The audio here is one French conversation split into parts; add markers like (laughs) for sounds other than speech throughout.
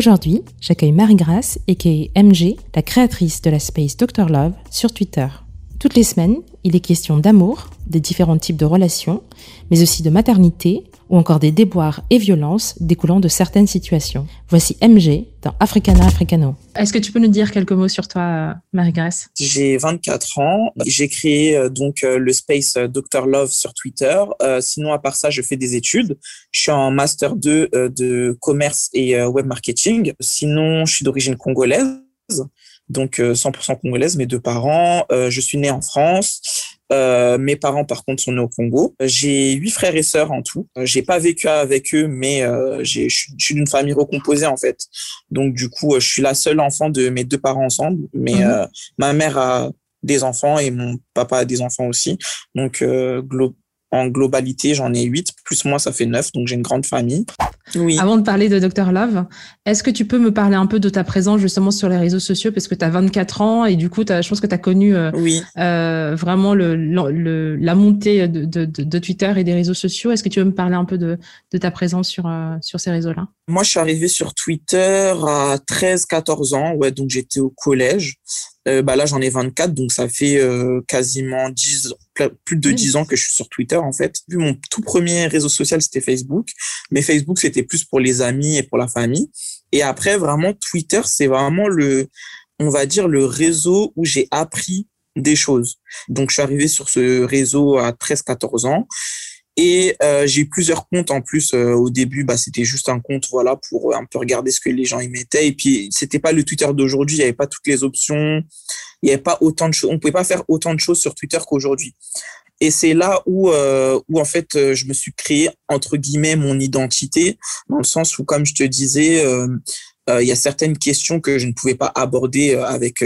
Aujourd'hui, j'accueille Marie-Grace, aka MG, la créatrice de la space Dr Love, sur Twitter. Toutes les semaines, il est question d'amour, des différents types de relations, mais aussi de maternité ou encore des déboires et violences découlant de certaines situations. Voici MG dans Africana Africano. Est-ce que tu peux nous dire quelques mots sur toi, Marie-Grace J'ai 24 ans. J'ai créé euh, donc euh, le space euh, Dr Love sur Twitter. sinon, à part ça, je fais des études. Je suis en master 2 de commerce et web marketing. Sinon, je suis d'origine congolaise donc 100% euh, congolaise, mes deux parents. Euh, je suis née en France. Euh, mes parents, par contre, sont nés au Congo. J'ai huit frères et sœurs en tout. J'ai pas vécu avec eux, mais je suis d'une famille recomposée en fait. Donc du coup, je suis la seule enfant de mes deux parents ensemble. Mais mhm. ma mère a des enfants et mon papa a des enfants aussi. Donc en globalité, j'en ai huit. Plus moi, ça fait neuf. Donc j'ai une grande famille. Oui. Avant de parler de Dr Love, est-ce que tu peux me parler un peu de ta présence justement sur les réseaux sociaux? Parce que tu as 24 ans et du coup, je pense que tu as connu euh, oui. euh, vraiment le, le, la montée de, de, de, Twitter et des réseaux sociaux. Est-ce que tu veux me parler un peu de, de ta présence sur, euh, sur ces réseaux-là? Moi, je suis arrivé sur Twitter à 13-14 ans, ouais, donc j'étais au collège. Euh, bah là, j'en ai 24, donc ça fait euh, quasiment 10, plus de 10 ans que je suis sur Twitter, en fait. Mon tout premier réseau social, c'était Facebook. Mais Facebook, c'était plus pour les amis et pour la famille. Et après, vraiment, Twitter, c'est vraiment le, on va dire, le réseau où j'ai appris des choses. Donc, je suis arrivé sur ce réseau à 13, 14 ans. Et euh, j'ai plusieurs comptes en plus. Euh, au début, bah, c'était juste un compte voilà pour un peu regarder ce que les gens y mettaient. Et puis, c'était pas le Twitter d'aujourd'hui. Il n'y avait pas toutes les options. Il n'y avait pas autant de choses. On pouvait pas faire autant de choses sur Twitter qu'aujourd'hui. Et c'est là où, euh, où en fait, euh, je me suis créé entre guillemets mon identité, dans le sens où, comme je te disais, euh, il y a certaines questions que je ne pouvais pas aborder avec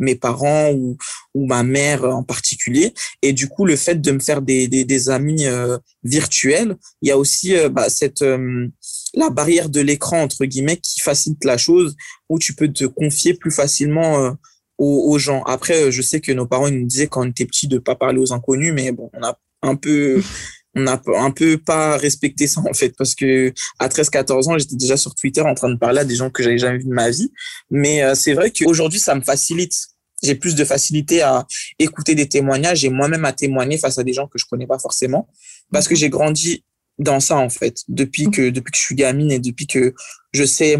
mes parents ou, ou ma mère en particulier. Et du coup, le fait de me faire des, des, des amis euh, virtuels, il y a aussi euh, bah, cette euh, la barrière de l'écran entre guillemets qui facilite la chose, où tu peux te confier plus facilement aux, aux, gens. Après, je sais que nos parents ils nous disaient quand on était petit de pas parler aux inconnus, mais bon, on a un peu (laughs) on n'a un peu pas respecté ça en fait parce que à 13 14 ans j'étais déjà sur Twitter en train de parler à des gens que j'avais jamais vu de ma vie mais c'est vrai qu'aujourd'hui ça me facilite j'ai plus de facilité à écouter des témoignages et moi-même à témoigner face à des gens que je connais pas forcément. Parce que j'ai grandi dans ça en fait. Depuis que depuis que je suis gamine et depuis que je sais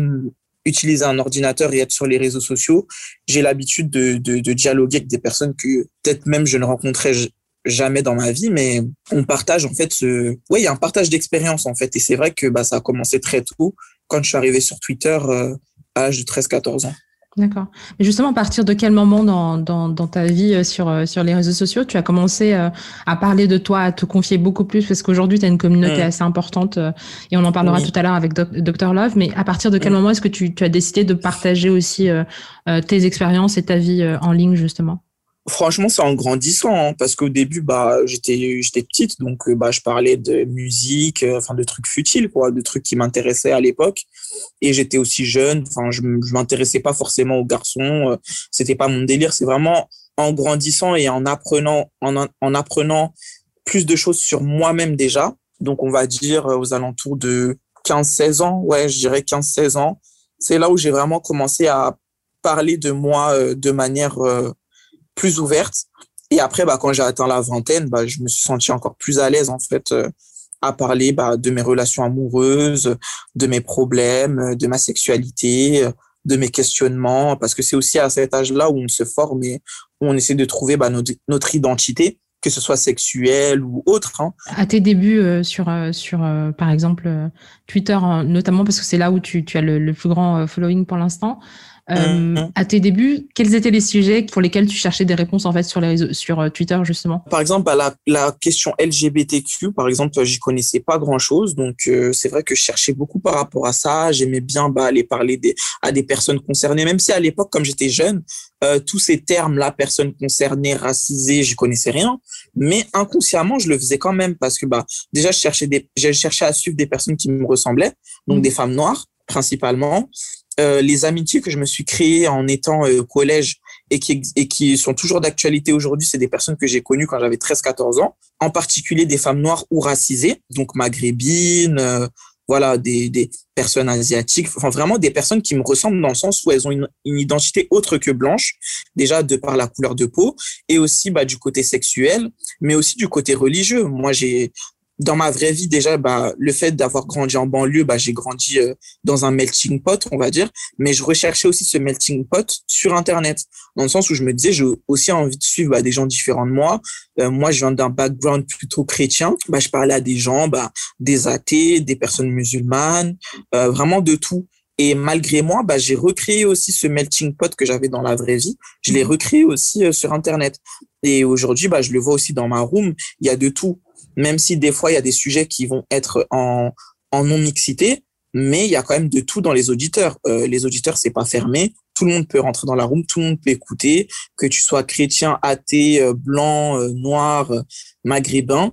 utiliser un ordinateur et être sur les réseaux sociaux, j'ai l'habitude de, de, de, dialoguer avec des personnes que peut-être même je ne rencontrais jamais dans ma vie, mais on partage en fait ce, ouais, il y a un partage d'expérience en fait, et c'est vrai que bah ça a commencé très tôt quand je suis arrivé sur Twitter euh, à l'âge de 13-14 ans. D'accord. Mais justement, à partir de quel moment dans, dans, dans ta vie euh, sur, euh, sur les réseaux sociaux, tu as commencé euh, à parler de toi, à te confier beaucoup plus? Parce qu'aujourd'hui, tu as une communauté mm. assez importante et on en parlera tout à l'heure avec Dr Love. Mais à partir de quel mm. moment est-ce que tu, tu, as décidé de partager aussi tes expériences et ta vie en ligne, justement? Franchement, c'est en grandissant, hein, parce qu'au début, bah, j'étais, j'étais petite, donc euh, bah, je parlais de musique, euh, enfin de trucs futiles, quoi, de trucs qui m'intéressaient à l'époque. Et j'étais aussi jeune, enfin, je, je m'intéressais pas forcément aux garçons, euh, c'était pas mon délire. C'est vraiment en grandissant et en apprenant, en, en apprenant plus de choses sur moi-même déjà. Donc, on va dire aux alentours de 15-16 ans, ouais, je dirais 15-16 ans. C'est là où j'ai vraiment commencé à parler de moi de manière plus ouverte. Et après, bah, quand j'ai atteint la vingtaine, bah, je me suis senti encore plus à l'aise en fait euh, à parler bah, de mes relations amoureuses, de mes problèmes, de ma sexualité, de mes questionnements, parce que c'est aussi à cet âge-là où on se forme et où on essaie de trouver bah, notre, identité que ce soit sexuelle ou autre. Hein. À tes débuts euh, sur, euh, sur par exemple, Twitter, notamment parce que c'est là où tu, tu as le, plus grand following pour l'instant, euh, mhm. À tes débuts, quels étaient les sujets pour lesquels tu cherchais des réponses en fait sur les réseaux, sur euh, Twitter justement? Par exemple, bah, la, la, question LGBTQ, par exemple, j'y connaissais pas grand chose, donc euh, c'est vrai que je cherchais beaucoup par rapport à ça. J'aimais bien bah, aller parler des, à des personnes concernées, même si à l'époque, comme j'étais jeune, euh, tous ces termes-là, personnes concernées, racisées, je connaissais rien, mais inconsciemment, je le faisais quand même parce que bah déjà, je cherchais des, j'ai cherché à suivre des personnes qui me ressemblaient, donc mhm. des femmes noires principalement. Euh, les amitiés que je me suis créées en étant euh, au collège et qui, et qui sont toujours d'actualité aujourd'hui, c'est des personnes que j'ai connues quand j'avais 13-14 ans, en particulier des femmes noires ou racisées, donc maghrébines, euh, voilà, des, des personnes asiatiques, enfin vraiment des personnes qui me ressemblent dans le sens où elles ont une, une identité autre que blanche, déjà de par la couleur de peau, et aussi bah, du côté sexuel, mais aussi du côté religieux. Moi, j'ai dans ma vraie vie déjà bah le fait d'avoir grandi en banlieue bah j'ai grandi euh, dans un melting pot on va dire. Mais je recherchais aussi ce melting pot sur internet. Dans le sens où je me disais j'ai aussi envie de suivre bah, des gens différents de moi. Euh, moi je viens d'un background plutôt chrétien. Bah je parlais à des gens bah des athées des personnes musulmanes euh, vraiment de tout. Et malgré moi, bah, j'ai recréé aussi ce melting pot que j'avais dans la vraie vie. Je l'ai recréé aussi sur Internet. Et aujourd'hui, bah, je le vois aussi dans ma room. Il y a de tout même si des fois il y a des sujets qui vont être en, en non mixité, mais il y a quand même de tout dans les auditeurs. Euh, les auditeurs, c'est pas fermé. Tout le monde peut rentrer dans la room, tout le monde peut écouter, que tu sois chrétien, athée, euh, blanc, euh, noir, maghrébin,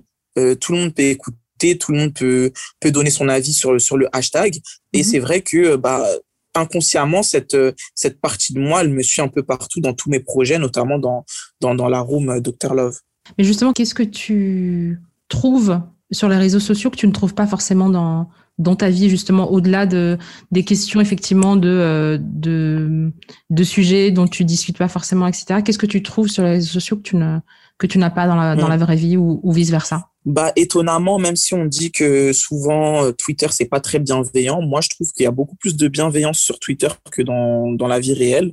tout le monde peut écouter, tout le monde peut peut donner son avis sur sur le hashtag. Et mhm. c'est vrai que bah inconsciemment cette cette partie de moi, elle me suit un peu partout dans tous mes projets, notamment dans dans dans la room Dr Love. Mais justement, qu'est-ce que tu trouves sur les réseaux sociaux que tu ne trouves pas forcément dans, dans ta vie, justement, au-delà de, des questions, effectivement, de, euh, de, de sujets dont tu discutes pas forcément, etc. Qu'est-ce que tu trouves sur les réseaux sociaux que tu ne, que tu n'as pas dans la, dans la vraie vie ou, ou vice versa? Bah, étonnamment, même si on dit que souvent euh, Twitter c'est pas très bienveillant, moi je trouve qu'il y a beaucoup plus de bienveillance sur Twitter que dans, dans la vie réelle.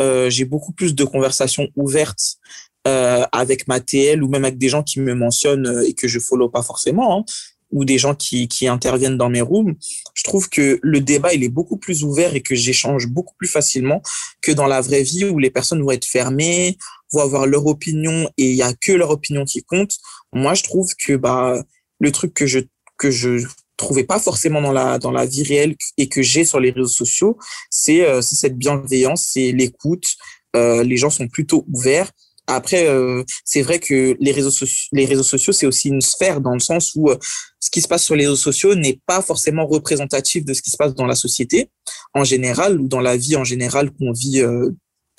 Euh, j'ai beaucoup plus de conversations ouvertes euh, avec ma TL ou même avec des gens qui me mentionnent euh, et que je follow pas forcément, hein, ou des gens qui, qui interviennent dans mes rooms, je trouve que le débat il est beaucoup plus ouvert et que j'échange beaucoup plus facilement que dans la vraie vie où les personnes vont être fermées, vont avoir leur opinion et il y a que leur opinion qui compte. Moi, je trouve que bah le truc que je que je trouvais pas forcément dans la dans la vie réelle et que j'ai sur les réseaux sociaux, c'est euh, cette bienveillance, c'est l'écoute. Euh, les gens sont plutôt ouverts après, euh, c'est vrai que les réseaux sociaux, les réseaux sociaux, c'est aussi une sphère dans le sens où euh, ce qui se passe sur les réseaux sociaux n'est pas forcément représentatif de ce qui se passe dans la société en général ou dans la vie en général qu'on vit, euh,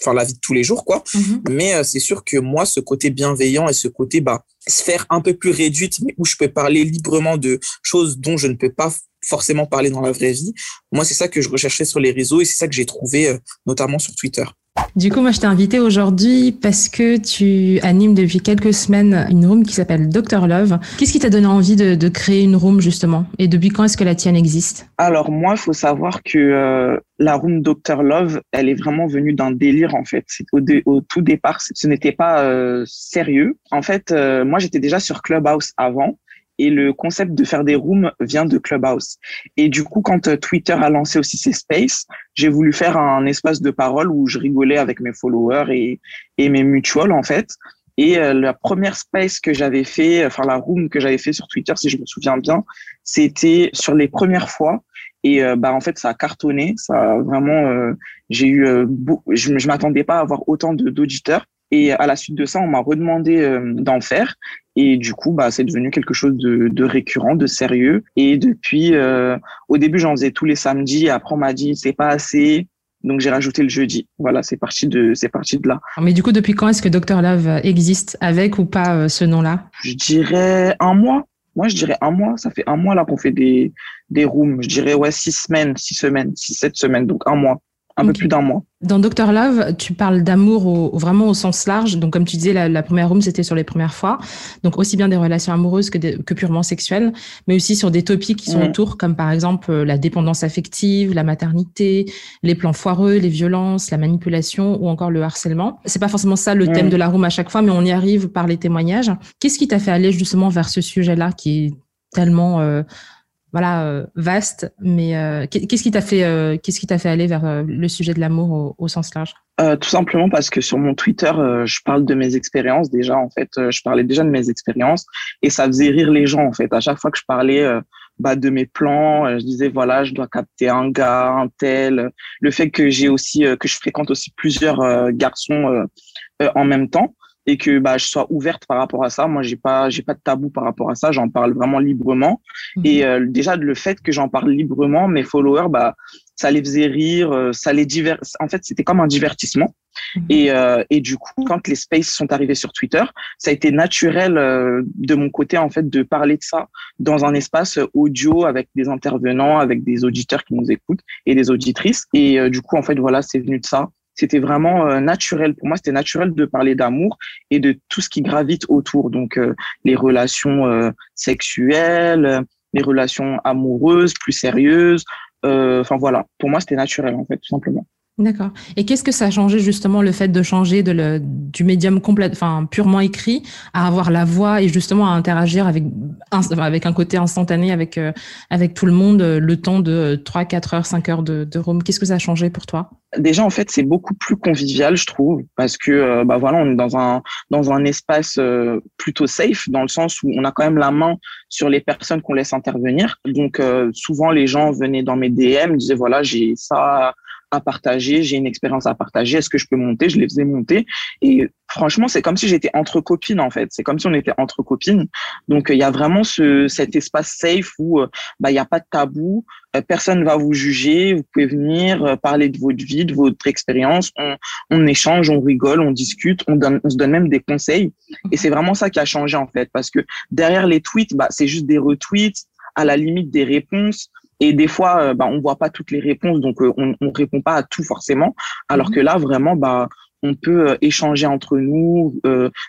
enfin la vie de tous les jours, quoi. Mm-hmm. Mais c'est sûr que moi, ce côté bienveillant et ce côté bah sphère un peu plus réduite, mais où je peux parler librement de choses dont je ne peux pas forcément parler dans la vraie vie. Moi, c'est ça que je recherchais sur les réseaux et c'est ça que j'ai trouvé notamment sur Twitter. Du coup, moi, je t'ai invité aujourd'hui parce que tu animes depuis quelques semaines une room qui s'appelle Dr Love. Qu'est-ce qui t'a donné envie de, créer une room justement? Et depuis quand est-ce que la tienne existe? Alors moi, il faut savoir que euh, la room Dr Love, elle est vraiment venue d'un délire en fait. Au, au, tout départ, ce n'était pas euh, sérieux. En fait, euh, moi, j'étais déjà sur Clubhouse avant et le concept de faire des rooms vient de Clubhouse. Et du coup, quand euh, Twitter a lancé aussi ses spaces, j'ai voulu faire un espace de parole où je rigolais avec mes followers et, mes mutuals en fait. Et euh, la première space que j'avais fait, enfin la room que j'avais fait sur Twitter, si je me souviens bien, c'était sur les premières fois. Et euh, bah en fait, ça a cartonné. Ça a vraiment, j'ai eu, je, je m'attendais pas à avoir autant d'auditeurs. Et à la suite de ça, on m'a redemandé d'en faire. Et du coup, bah, c'est devenu quelque chose de, de, récurrent, de sérieux. Et depuis, euh, au début, j'en faisais tous les samedis. Après, on m'a dit, c'est pas assez. Donc, j'ai rajouté le jeudi. Voilà, c'est parti de, c'est parti de là. Mais du coup, depuis quand est-ce que Dr Love existe? Avec ou pas euh, ce nom-là? Je dirais un mois. Moi, je dirais un mois. Ça fait un mois là qu'on fait des, des rooms. Je dirais, ouais, six semaines, six semaines, six, sept semaines. Donc, un mois un peu plus d'un mois. Dans Doctor Love, tu parles d'amour vraiment au sens large. Donc, comme tu disais, la, première room, c'était sur les premières fois. Donc, aussi bien des relations amoureuses que, que purement sexuelles, mais aussi sur des topics qui sont mm. autour, comme par exemple euh, la dépendance affective, la maternité, les plans foireux, les violences, la manipulation ou encore le harcèlement. C'est pas forcément ça le thème mm. de la room à chaque fois, mais on y arrive par les témoignages. Qu'est-ce qui t'a fait aller justement vers ce sujet-là qui est tellement euh, voilà euh, vaste. Mais euh, qu'est-ce qui t'a fait euh, qu'est-ce qui t'a fait aller vers le sujet de l'amour au, sens large? Tout simplement parce que sur mon Twitter, je parle de mes expériences déjà. En fait, je parlais déjà de mes expériences et ça faisait rire les gens. En fait, à chaque fois que je parlais. Bah, de mes plans, je disais voilà, je dois capter un gars, un tel. Le fait que j'ai aussi que je fréquente aussi plusieurs garçons en même temps, et que bah je sois ouverte par rapport à ça. Moi, j'ai pas j'ai pas de tabou par rapport à ça. J'en parle vraiment librement. Mhm. Et euh, déjà le fait que j'en parle librement, mes followers, bah ça les faisait rire, ça les divers. En fait, c'était comme un divertissement. Mhm. Et, et du coup, quand les spaces sont arrivés sur Twitter, ça a été naturel de mon côté en fait de parler de ça dans un espace audio avec des intervenants, avec des auditeurs qui nous écoutent et des auditrices. Et du coup, en fait, voilà, c'est venu de ça c'était vraiment euh, naturel. Pour moi, c'était naturel de parler d'amour et de tout ce qui gravite autour. Donc, euh, les relations euh, sexuelles, les relations amoureuses, plus sérieuses. Enfin, voilà. Pour moi, c'était naturel, en fait, tout simplement. D'accord. Et qu'est-ce que ça a changé justement le fait de changer du médium complet, enfin purement écrit, à avoir la voix et justement à interagir avec un, avec un côté instantané avec euh, avec tout le monde euh, le temps de 3, 4 heures, 5 heures de, de room? Qu'est-ce que ça a changé pour toi? Déjà en fait c'est beaucoup plus convivial je trouve parce que euh, bah voilà on est dans un dans un espace plutôt safe dans le sens où on a quand même la main sur les personnes qu'on laisse intervenir. Donc souvent les gens venaient dans mes DM disaient voilà j'ai ça à partager, j'ai une expérience à partager, est-ce que je peux monter? Je les faisais monter. Et franchement, c'est comme si j'étais entre copines, en fait. C'est comme si on était entre copines. Donc, il y a vraiment ce, cet espace safe où euh, bah, il n'y a pas de tabou, euh, personne ne va vous juger, vous pouvez venir euh, parler de votre vie, de votre expérience, on, on échange, on rigole, on discute, on, donne, on se donne même des conseils. Et c'est vraiment ça qui a changé, en fait, parce que derrière les tweets, bah, c'est juste des retweets, à la limite des réponses. Et des fois, euh, bah, on voit pas toutes les réponses, donc euh, on, on répond pas à tout forcément. Alors mhm. que là, vraiment, bah, on peut euh, échanger entre nous,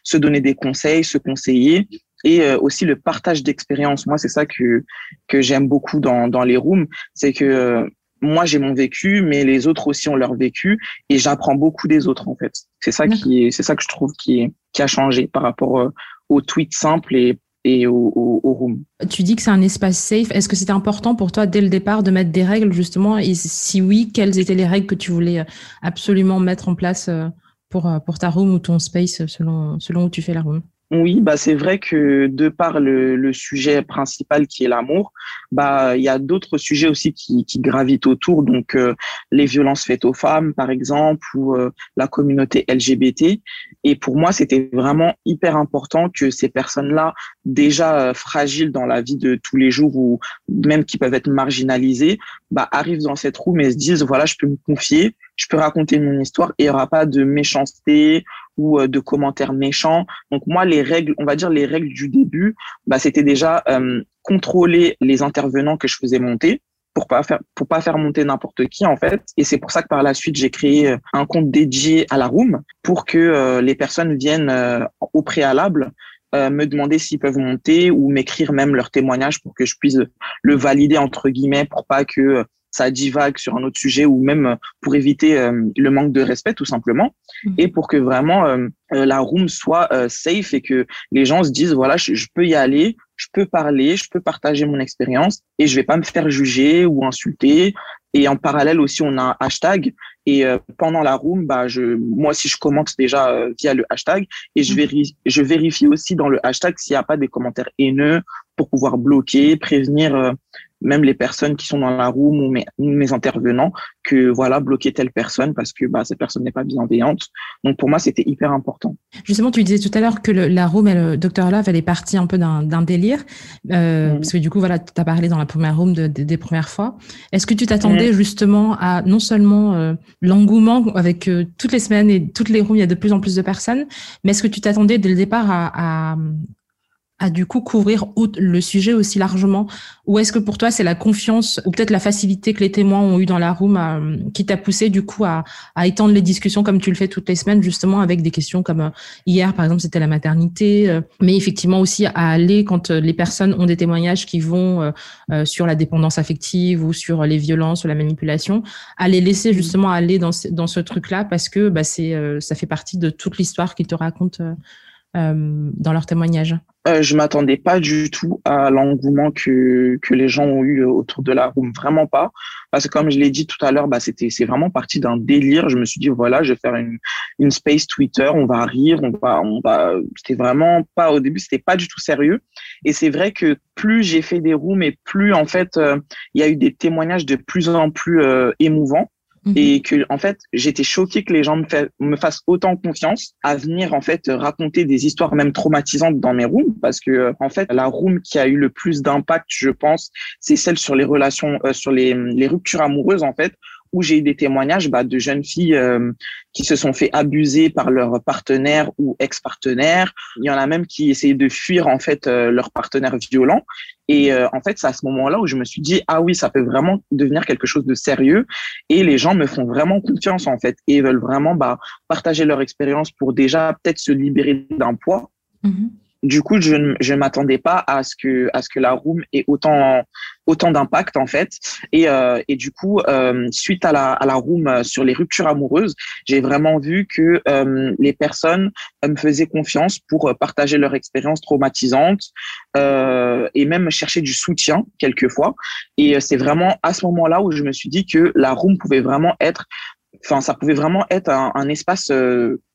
se donner des conseils, se conseiller et aussi le partage d'expérience. Moi, c'est ça que que j'aime beaucoup dans dans les rooms, c'est que moi j'ai mon vécu, mais les autres aussi ont leur vécu et j'apprends beaucoup des autres en fait. C'est ça qui est, c'est ça que je trouve qui est, qui a changé par rapport aux tweets simples et et au, room. Tu dis que c'est un espace safe. Est-ce que c'était important pour toi dès le départ de mettre des règles justement? Et si oui, quelles étaient les règles que tu voulais euh, absolument mettre en place euh, pour, euh, pour ta room ou ton space selon, selon où tu fais la room? Oui, bah c'est vrai que de par le, le sujet principal qui est l'amour, bah il y a d'autres sujets aussi qui, qui gravitent autour, donc les violences faites aux femmes par exemple ou la communauté LGBT. Et pour moi, c'était vraiment hyper important que ces personnes-là, déjà fragiles dans la vie de tous les jours ou même qui peuvent être marginalisées, bah arrivent dans cette roue mais se disent voilà, je peux me confier, je peux raconter mon histoire et il n'y aura pas de méchanceté ou euh, de commentaires méchants. Donc moi, les règles, on va dire les règles du début, bah, c'était déjà euh, contrôler les intervenants que je faisais monter pour pas faire pour pas faire monter n'importe qui en fait et c'est pour ça que par la suite j'ai créé euh, un compte dédié à la room pour que les personnes viennent au préalable me demander s'ils peuvent monter ou m'écrire même leur témoignage pour que je puisse le valider entre guillemets pour pas que ça divague sur un autre sujet ou même euh, pour éviter euh, le manque de respect tout simplement mhm. et pour que vraiment euh, la room soit safe et que les gens se disent voilà je, peux y aller je peux parler je peux partager mon expérience et je vais pas me faire juger ou insulter et en parallèle aussi on a un hashtag et pendant la room bah je moi si je commente déjà via le hashtag et je mhm. vérifie je vérifie aussi dans le hashtag s'il n'y a pas des commentaires haineux pour pouvoir bloquer prévenir même les personnes qui sont dans la room ou mes, mes intervenants que voilà bloquer telle personne parce que bah, cette personne n'est pas bienveillante. Donc pour moi c'était hyper important. Justement tu disais tout à l'heure que le, la room et le Dr Love elle est partie un peu d'un délire euh, mm. parce que du coup voilà tu as parlé dans la première room de, des premières fois. Est-ce que tu t'attendais mm. justement à non seulement euh, l'engouement avec euh, toutes les semaines et toutes les rooms il y a de plus en plus de personnes, mais est-ce que tu t'attendais dès le départ à, à à du coup couvrir le sujet aussi largement? Ou est-ce que pour toi c'est la confiance ou peut-être la facilité que les témoins ont eu dans la room euh, qui t'a poussé du coup à, à, étendre les discussions comme tu le fais toutes les semaines justement avec des questions comme euh, hier par exemple c'était la maternité, euh, mais effectivement aussi à aller quand les personnes ont des témoignages qui vont sur la dépendance affective ou sur les violences ou la manipulation, à les laisser mmh. justement aller dans ce, dans ce truc-là parce que bah, c'est ça fait partie de toute l'histoire qu'ils te racontent dans leur témoignage euh, je m'attendais pas du tout à l'engouement que, que les gens ont eu autour de la room, vraiment pas. Parce que comme je l'ai dit tout à l'heure, bah c'était c'est vraiment parti d'un délire. Je me suis dit voilà, je vais faire une, une space Twitter, on va rire, on va on va. C'était vraiment pas au début, c'était pas du tout sérieux. Et c'est vrai que plus j'ai fait des rooms et plus en fait euh, il y a eu des témoignages de plus en plus euh, émouvants Mhm. Et que, en fait, j'étais choquée que les gens me, fassent autant confiance à venir, en fait, raconter des histoires même traumatisantes dans mes rooms. Parce que, en fait, la room qui a eu le plus d'impact, je pense, c'est celle sur les relations, euh, sur les ruptures amoureuses, en fait, où j'ai eu des témoignages bah, de jeunes filles euh, qui se sont fait abuser par leur partenaire ou ex-partenaire. Il y en a même qui essayaient de fuir en fait euh, leur partenaire violent. Et euh, en fait, c'est à ce moment-là où je me suis dit ah oui, ça peut vraiment devenir quelque chose de sérieux. Et les gens me font vraiment confiance en fait et veulent vraiment bah, partager leur expérience pour déjà peut-être se libérer d'un poids. Mm-hmm du coup, je ne m'attendais pas à ce que à ce que la room ait autant autant d'impact en fait. Et, euh, et du coup, euh, suite à la à la room sur les ruptures amoureuses, j'ai vraiment vu que euh, les personnes me faisaient confiance pour partager leur expérience traumatisante et même chercher du soutien quelquefois. Et c'est vraiment à ce moment-là où je me suis dit que la room pouvait vraiment être, enfin, ça pouvait vraiment être un, un espace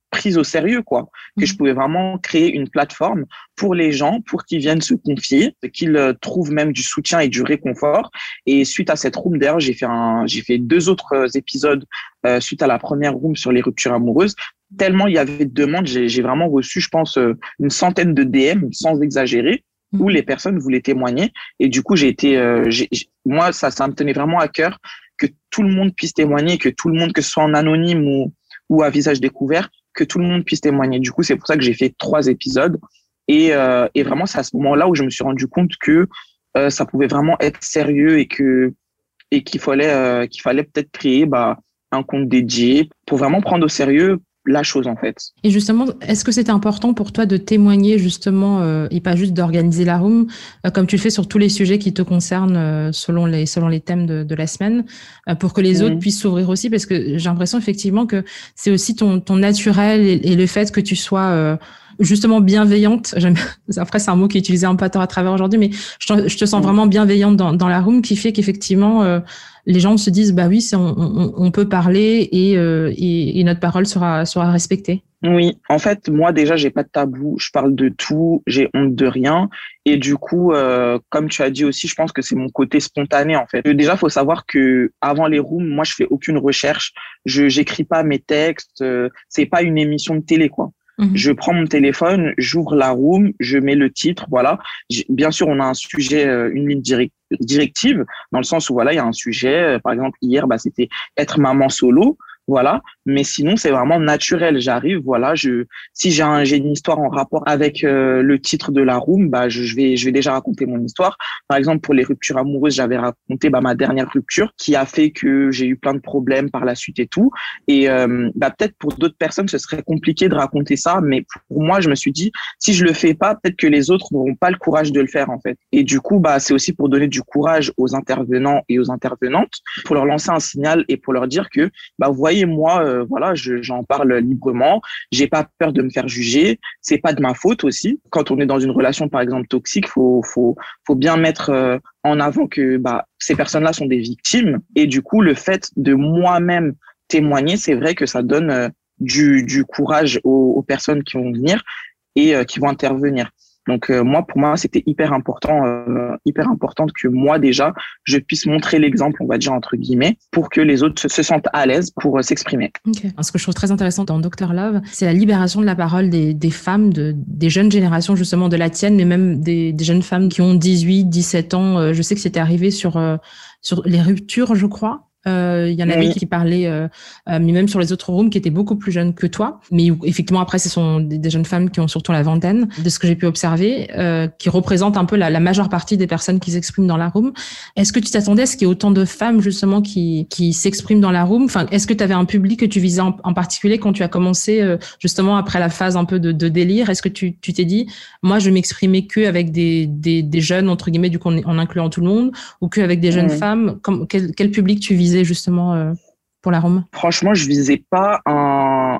prise au sérieux, quoi. Que je mmh. pouvais vraiment créer une plateforme pour les gens, pour qu'ils viennent se confier, qu'ils euh, trouvent même du soutien et du réconfort. Et suite à cette room, d'ailleurs, j'ai fait un, j'ai fait deux autres euh, épisodes euh, suite à la première room sur les ruptures amoureuses. Tellement il y avait de demandes, j'ai vraiment reçu, je pense, une centaine de DM, sans exagérer, où mmh. les personnes voulaient témoigner. Et du coup, j'ai été, moi, ça, ça me tenait vraiment à cœur que tout le monde puisse témoigner, que tout le monde, que ce soit en anonyme ou, ou à visage découvert, que tout le monde puisse témoigner. Du coup, c'est pour ça que j'ai fait trois épisodes. Et, euh, et vraiment, c'est à ce moment-là où je me suis rendu compte que euh, ça pouvait vraiment être sérieux et que et qu'il fallait euh, qu'il fallait peut-être créer bah, un compte dédié pour vraiment prendre au sérieux la chose en fait. Et justement, est-ce que c'était important pour toi de témoigner justement euh, et pas juste d'organiser la room euh, comme tu le fais sur tous les sujets qui te concernent euh, selon les selon les thèmes de, de la semaine pour que les autres puissent s'ouvrir aussi? Parce que j'ai l'impression effectivement que c'est aussi ton ton naturel et, le fait que tu sois justement bienveillante. (laughs) Après, c'est un mot qui est utilisé un peu à travers aujourd'hui, mais je te, sens mhm. vraiment bienveillante dans, dans la room qui fait qu'effectivement, les gens se disent bah oui, on, on, peut parler euh, et, et, notre parole sera sera respectée. Oui, en fait, moi déjà, j'ai pas de tabou, je parle de tout, j'ai honte de rien, et du coup, euh, comme tu as dit aussi, je pense que c'est mon côté spontané en fait. Déjà, faut savoir que avant les rooms, moi, je fais aucune recherche, je j'écris pas mes textes, euh, c'est pas une émission de télé quoi. Mhm. Je prends mon téléphone, j'ouvre la room, je mets le titre, voilà. Bien sûr, on a un sujet, euh, une ligne directive, dans le sens où voilà, il y a un sujet. Euh, par exemple, hier, bah, c'était être maman solo voilà. Mais sinon, c'est vraiment naturel. J'arrive, voilà. Je, si j'ai un, j'ai une histoire en rapport avec euh, le titre de la room, bah, je, vais, je vais déjà raconter mon histoire. Par exemple, pour les ruptures amoureuses, j'avais raconté bah, ma dernière rupture qui a fait que j'ai eu plein de problèmes par la suite et tout. Et euh, bah, peut-être pour d'autres personnes, ce serait compliqué de raconter ça, mais pour moi, je me suis dit, si je le fais pas, peut-être que les autres n'auront pas le courage de le faire en fait. Et du coup, bah, c'est aussi pour donner du courage aux intervenants et aux intervenantes, pour leur lancer un signal et pour leur dire que, bah, vous voyez moi, euh, voilà, j'en parle librement. J'ai pas peur de me faire juger. C'est pas de ma faute aussi. Quand on est dans une relation, par exemple, toxique, faut, faut, bien mettre euh, en avant que bah, ces personnes-là sont des victimes. Et du coup, le fait de moi-même témoigner, c'est vrai que ça donne euh, du, courage aux, personnes qui vont venir et qui vont intervenir. Donc euh, moi, pour moi, c'était hyper important, euh, hyper important que moi déjà, je puisse montrer l'exemple, on va dire entre guillemets, pour que les autres se, sentent à l'aise pour euh, s'exprimer. Ce que je trouve très intéressant dans Dr Love, c'est la libération de la parole des, des femmes, de, des jeunes générations justement de la tienne, mais même des, des jeunes femmes qui ont 18, 17 ans. Je sais que c'était arrivé sur sur les ruptures, je crois. Euh, il y en avait qui parlaient, euh, euh, mais même sur les autres rooms, qui étaient beaucoup plus jeunes que toi. Mais effectivement, après, ce sont des, jeunes femmes qui ont surtout la vingtaine, de ce que j'ai pu observer, qui représentent un peu la, la, majeure partie des personnes qui s'expriment dans la room. Est-ce que tu t'attendais à ce qu'il y ait autant de femmes justement qui, qui s'expriment dans la room? Enfin, est-ce que tu avais un public que tu visais en, particulier quand tu as commencé justement après la phase un peu de, de délire? Est-ce que tu t'es dit, moi, je m'exprimais que avec des, des, des, jeunes entre guillemets, du coup, en, incluant tout le monde, ou que avec des jeunes femmes? Comme, quel, quel public tu visais justement euh, pour la Rome? Franchement, je visais pas un,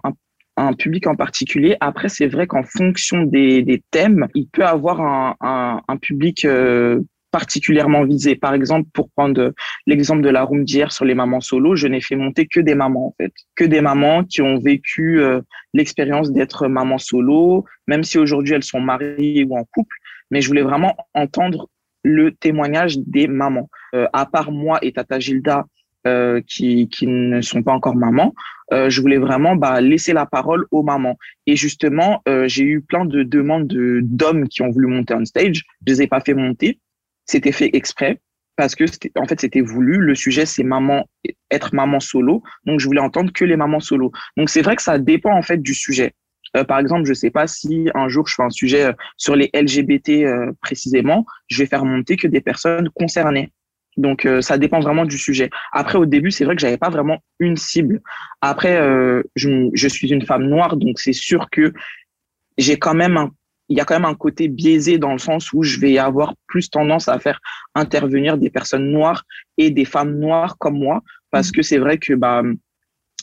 un, public en particulier. Après, c'est vrai qu'en fonction des, thèmes, il peut avoir un, un, public euh, particulièrement visé. Par exemple, pour prendre l'exemple de la room d'hier sur les mamans solo, je n'ai fait monter que des mamans en fait, que des mamans qui ont vécu euh, l'expérience d'être maman solo, même si aujourd'hui elles sont mariées ou en couple. Mais je voulais vraiment entendre le témoignage des mamans. à part moi et Tata Gilda, euh, qui, ne sont pas encore mamans, euh, je voulais vraiment bah, laisser la parole aux mamans. Et justement, euh, j'ai eu plein de demandes de, d'hommes qui ont voulu monter on stage. Je les ai pas fait monter. C'était fait exprès parce que en fait c'était voulu. Le sujet c'est maman, être maman solo. Donc je voulais entendre que les mamans solo. Donc c'est vrai que ça dépend en fait du sujet. Par exemple, je sais pas si un jour je fais un sujet sur les LGBT précisément, je vais faire monter que des personnes concernées. Donc ça dépend vraiment du sujet. Après au début, c'est vrai que j'avais pas vraiment une cible. Après je, je suis une femme noire, donc c'est sûr que j'ai quand même un il y a quand même un côté biaisé dans le sens où je vais avoir plus tendance à faire intervenir des personnes noires et des femmes noires comme moi parce mmh. que c'est vrai que bah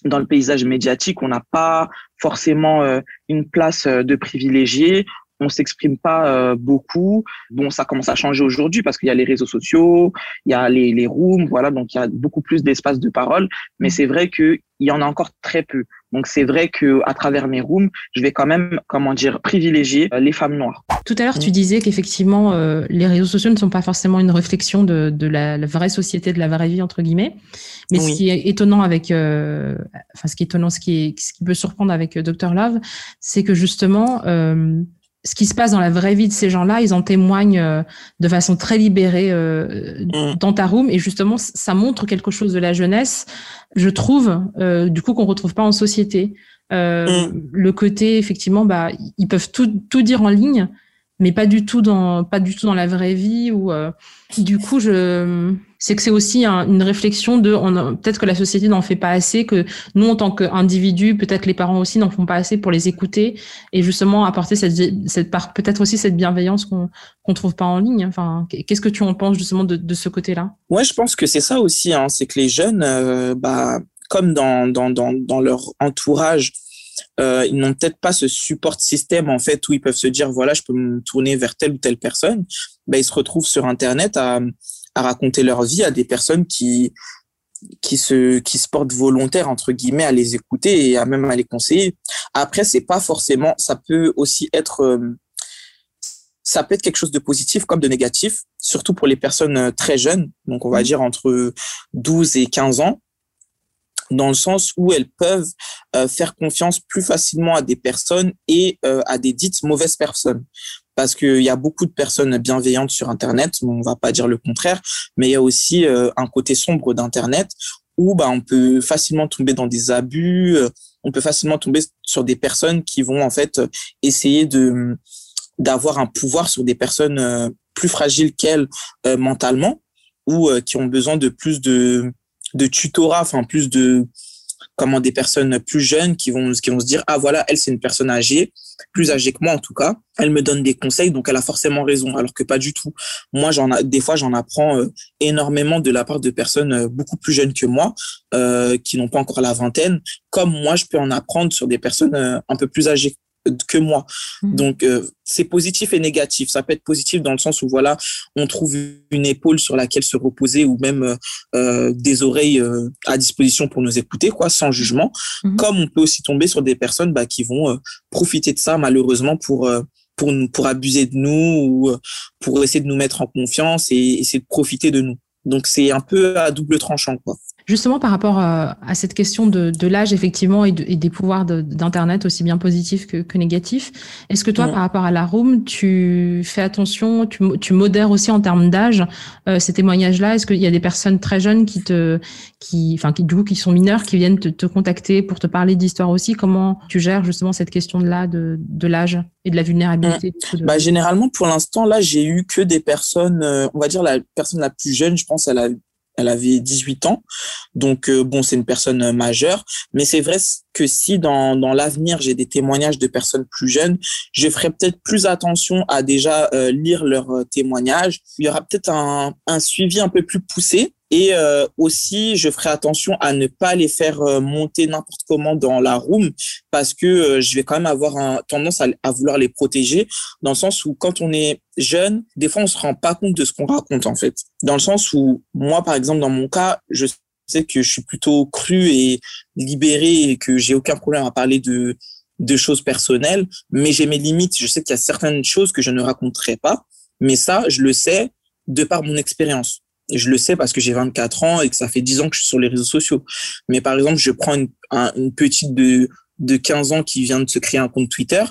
dans le paysage médiatique, on n'a pas forcément euh, une place euh, de privilégié on s'exprime pas euh, beaucoup. Bon, ça commence à changer aujourd'hui parce qu'il y a les réseaux sociaux, il y a les, les rooms, voilà, donc il y a beaucoup plus d'espace de parole. Mais c'est vrai qu'il y en a encore très peu. Donc c'est vrai que à travers mes rooms, je vais quand même, comment dire, privilégier euh, les femmes noires. Tout à l'heure, tu disais qu'effectivement, euh, les réseaux sociaux ne sont pas forcément une réflexion de, de la, vraie société, de la vraie vie entre guillemets. Mais ce qui est étonnant avec, enfin ce qui est étonnant, ce qui est, ce qui peut surprendre avec Dr Love, c'est que justement ce qui se passe dans la vraie vie de ces gens-là, ils en témoignent euh, de façon très libérée euh, mm. dans ta room. Et justement, ça montre quelque chose de la jeunesse, je trouve, euh, du coup, qu'on retrouve pas en société. Mm. Le côté, effectivement, bah, ils peuvent tout, tout dire en ligne, mais pas du tout dans pas du tout dans la vraie vie ou euh, du coup je c'est que c'est aussi une réflexion de peut-être que la société n'en fait pas assez que nous en tant qu'individus peut-être les parents aussi n'en font pas assez pour les écouter et justement apporter cette cette part peut-être aussi cette bienveillance qu'on qu'on trouve pas en ligne. Enfin qu'est-ce que tu en penses justement de, de ce côté-là? Ouais je pense que c'est ça aussi hein, c'est que les jeunes euh, bah comme dans, dans, dans, dans leur entourage, euh, ils n'ont peut-être pas ce support système en fait où ils peuvent se dire voilà je peux me tourner vers telle ou telle personne. Ben ils se retrouvent sur internet à, à raconter leur vie à des personnes qui qui se qui se portent volontaires entre guillemets à les écouter et à même à les conseiller. Après c'est pas forcément ça peut aussi être euh, ça peut être quelque chose de positif comme de négatif surtout pour les personnes euh, très jeunes. Donc on va mmh. dire entre 12 et 15 ans dans le sens où elles peuvent euh, faire confiance plus facilement à des personnes et euh, à des dites mauvaises personnes. Parce qu'il y a beaucoup de personnes bienveillantes sur Internet, on va pas dire le contraire, mais il y a aussi euh, un côté sombre d'Internet où bah, on peut facilement tomber dans des abus, on peut facilement tomber sur des personnes qui vont en fait essayer de d'avoir un pouvoir sur des personnes plus fragiles qu'elles mentalement ou qui ont besoin de plus de de tutorat, enfin plus de comment des personnes plus jeunes qui vont qui vont se dire ah voilà elle c'est une personne âgée plus âgée que moi en tout cas. Elle me donne des conseils donc elle a forcément raison alors que pas du tout. Moi j'en des fois j'en apprends euh, énormément de la part de personnes euh, beaucoup plus jeunes que moi euh, qui n'ont pas encore la vingtaine. Comme moi je peux en apprendre sur des personnes un peu plus âgées que moi. Mmh. Donc euh, c'est positif et négatif. Ça peut être positif dans le sens où voilà, on trouve une épaule sur laquelle se reposer ou même euh, euh des oreilles euh, à disposition pour nous écouter, quoi, sans jugement. Mmh. Comme on peut aussi tomber sur des personnes bah, qui vont profiter de ça malheureusement pour pour pour abuser de nous ou pour essayer de nous mettre en confiance et essayer de profiter de nous. Donc c'est un peu à double tranchant, quoi. Justement, par rapport à, à cette question de, de l'âge, effectivement, et, de, et, des pouvoirs d'Internet, aussi bien positifs que, que négatifs, est-ce que toi, par rapport à la room, tu fais attention, tu, tu modères aussi en termes d'âge euh, ces témoignages-là? Est-ce qu'il y a des personnes très jeunes qui te, qui, enfin, qui, du coup, qui sont mineurs, qui viennent te, te contacter pour te parler d'histoire aussi? Comment tu gères justement cette question-là de, de l'âge et de la vulnérabilité? Bah, Généralement, pour l'instant, là, j'ai eu que des personnes, euh, on va dire la personne la plus jeune, je pense, elle a elle avait 18 ans. Donc, euh, bon, c'est une personne euh, majeure. Mais c'est vrai que si dans, dans l'avenir, j'ai des témoignages de personnes plus jeunes, je ferai peut-être plus attention à déjà euh, lire leurs témoignages. Il y aura peut-être un, un suivi un peu plus poussé et euh, aussi, je ferai attention à ne pas les faire euh, monter n'importe comment dans la room parce que euh, je vais quand même avoir un, tendance à, à, vouloir les protéger dans le sens où quand on est jeune, des fois on se rend pas compte de ce qu'on raconte en fait. Dans le sens où moi, par exemple, dans mon cas, je sais que je suis plutôt cru et libéré et que j'ai aucun problème à parler de de choses personnelles, mais j'ai mes limites. Je sais qu'il y a certaines choses que je ne raconterai pas, mais ça, je le sais de par mon expérience. Je le sais parce que j'ai 24 ans et que ça fait 10 ans que je suis sur les réseaux sociaux. Mais par exemple, je prends une, une petite de, de 15 ans qui vient de se créer un compte Twitter.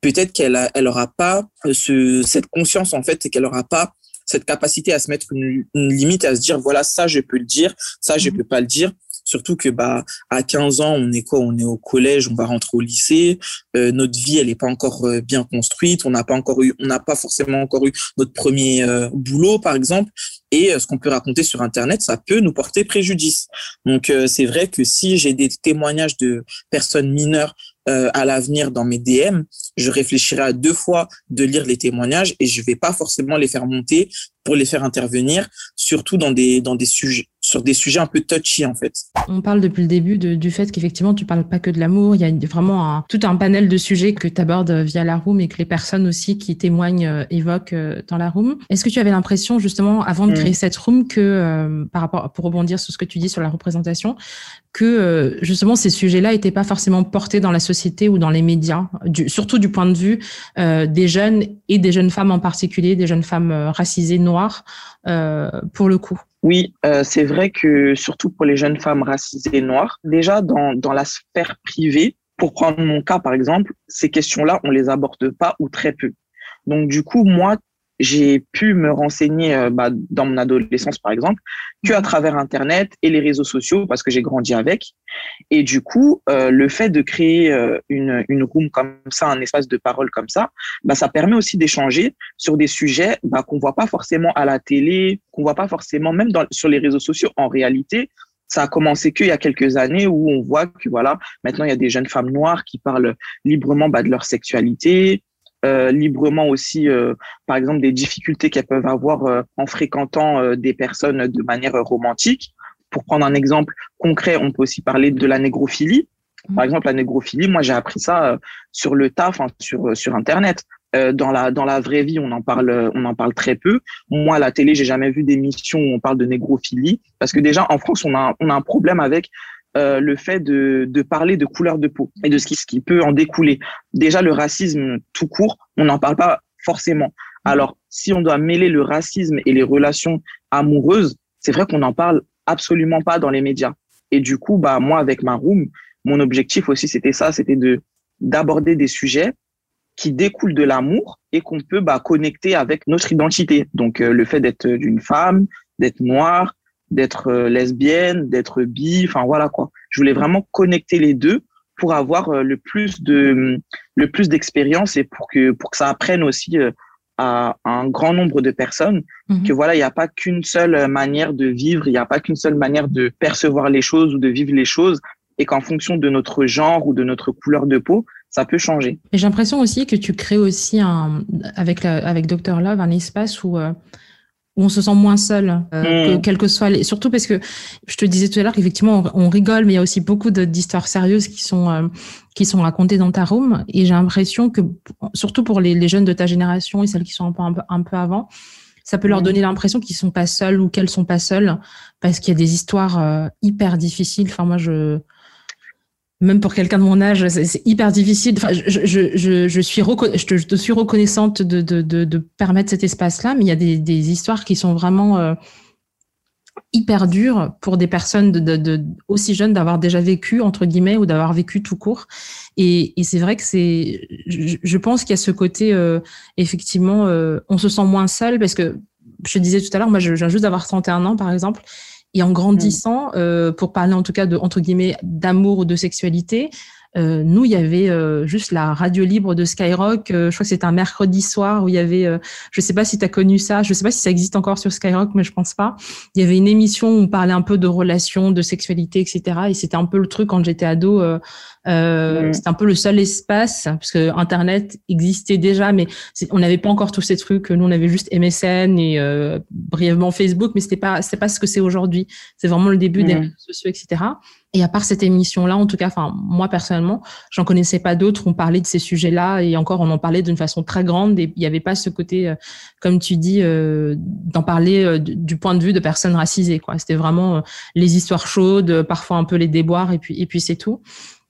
Peut-être qu'elle elle aura pas ce, cette conscience, en fait, et qu'elle aura pas cette capacité à se mettre une, une, limite, à se dire, voilà, ça, je peux le dire, ça, je mmh. peux pas le dire. Surtout que bah à 15 ans, on est quoi? On est au collège, on va rentrer au lycée. Euh, notre vie, elle n'est pas encore euh, bien construite. On n'a pas encore eu, on n'a pas forcément encore eu notre premier euh, boulot, par exemple. Et ce qu'on peut raconter sur Internet, ça peut nous porter préjudice. Donc c'est vrai que si j'ai des témoignages de personnes mineures à l'avenir dans mes DM, je réfléchirai à deux fois de lire les témoignages et je vais pas forcément les faire monter pour les faire intervenir, surtout dans des dans des sujets sur des sujets un peu touchy en fait. On parle depuis le début de, du fait qu'effectivement tu parles pas que de l'amour, il y a vraiment un, tout un panel de sujets que tu abordes via la room et que les personnes aussi qui témoignent euh, évoquent euh, dans la room. Est-ce que tu avais l'impression justement avant de mm. créer cette room que euh, par rapport pour rebondir sur ce que tu dis sur la représentation que justement ces sujets-là étaient pas forcément portés dans la société ou dans les médias, du, surtout du point de vue des jeunes et des jeunes femmes en particulier, des jeunes femmes racisées noires pour le coup? Oui, euh, c'est vrai que surtout pour les jeunes femmes racisées noires, déjà dans, dans la sphère privée, pour prendre mon cas par exemple, ces questions-là, on les aborde pas ou très peu. Donc du coup, moi, j'ai pu me renseigner euh, bah, dans mon adolescence, par exemple, que à travers Internet et les réseaux sociaux, parce que j'ai grandi avec. Et du coup, euh, le fait de créer euh, une, une room comme ça, un espace de parole comme ça, bah, ça permet aussi d'échanger sur des sujets bah, qu'on voit pas forcément à la télé, qu'on voit pas forcément même dans, sur les réseaux sociaux. En réalité, ça a commencé qu'il y a quelques années où on voit que voilà, maintenant il y a des jeunes femmes noires qui parlent librement bah, de leur sexualité, euh, librement aussi, euh, par exemple, des difficultés qu'elles peuvent avoir euh, en fréquentant des personnes de manière romantique. Pour prendre un exemple concret, on peut aussi parler de la négrophilie. Par exemple, la négrophilie, moi j'ai appris ça sur le taf, sur sur internet. dans la dans la vraie vie, on en parle on en parle très peu. Moi, à la télé, j'ai jamais vu d'émission où on parle de négrophilie parce que déjà en France, on a on a un problème avec euh, le fait de, de, parler de couleur de peau et de ce qui, ce qui peut en découler. Déjà, le racisme tout court, on n'en parle pas forcément. Alors, si on doit mêler le racisme et les relations amoureuses, c'est vrai qu'on n'en parle absolument pas dans les médias. Et du coup, bah moi, avec ma room, mon objectif aussi, c'était ça, c'était de d'aborder des sujets qui découlent de l'amour et qu'on peut bah, connecter avec notre identité. Donc, euh, le fait d'être d'une femme, d'être noire, d'être euh, lesbienne, d'être bi, enfin voilà quoi. Je voulais vraiment connecter les deux pour avoir euh, le plus de le plus d'expérience et pour que pour que ça apprenne aussi euh, à, un grand nombre de personnes mhm. que voilà, il n'y a pas qu'une seule manière de vivre, il n'y a pas qu'une seule manière de percevoir les choses ou de vivre les choses et qu'en fonction de notre genre ou de notre couleur de peau, ça peut changer. Et j'ai l'impression aussi que tu crées aussi un, avec, avec Dr Love un espace où où on se sent moins seul, euh, mm. quel que soit les... surtout parce que je te disais tout à l'heure qu'effectivement on, rigole, mais il y a aussi beaucoup d'histoires sérieuses qui sont euh, qui sont racontées dans ta room, et j'ai l'impression que surtout pour les, les, jeunes de ta génération et celles qui sont un peu un peu, un peu avant, ça peut leur mm. donner l'impression qu'ils sont pas seuls ou qu'elles sont pas seules parce qu'il y a des histoires euh, hyper difficiles. Enfin moi je même pour quelqu'un de mon âge, c'est hyper difficile. Enfin, je, je, je, je suis je, te, je, suis reconnaissante de, de, de, permettre cet espace-là, mais il y a des, des, histoires qui sont vraiment euh, hyper dures pour des personnes de, de aussi jeunes d'avoir déjà vécu entre guillemets ou d'avoir vécu tout court. Et, et c'est vrai que c'est, je, pense qu'il y a ce côté euh, effectivement, euh, on se sent moins seul parce que je te disais tout à l'heure, moi, je viens juste d'avoir 31 ans par exemple. Et en grandissant, mm. euh, pour parler en tout cas de entre guillemets d'amour ou de sexualité, euh, nous, il y avait euh, juste la radio libre de Skyrock. Euh, je crois que c'était un mercredi soir où il y avait, euh, je sais pas si tu as connu ça, je sais pas si ça existe encore sur Skyrock, mais je pense pas. Il y avait une émission où on parlait un peu de relations, de sexualité, etc. Et c'était un peu le truc quand j'étais ado. Euh, mm. C'était un peu le seul espace parce que Internet existait déjà, mais on n'avait pas encore tous ces trucs. Nous, on avait juste MSN et brièvement Facebook, mais c'était pas, c'était pas ce que c'est aujourd'hui. C'est vraiment le début des réseaux sociaux, etc. Et à part cette émission-là, en tout cas, enfin moi personnellement, j'en connaissais pas d'autres. On parlait de ces sujets-là et encore on en parlait d'une façon très grande. Et il n'y avait pas ce côté, euh, comme tu dis, euh, d'en parler euh, du point de vue de personnes racisées. C'était vraiment les histoires chaudes, parfois un peu les déboires et puis et puis c'est tout.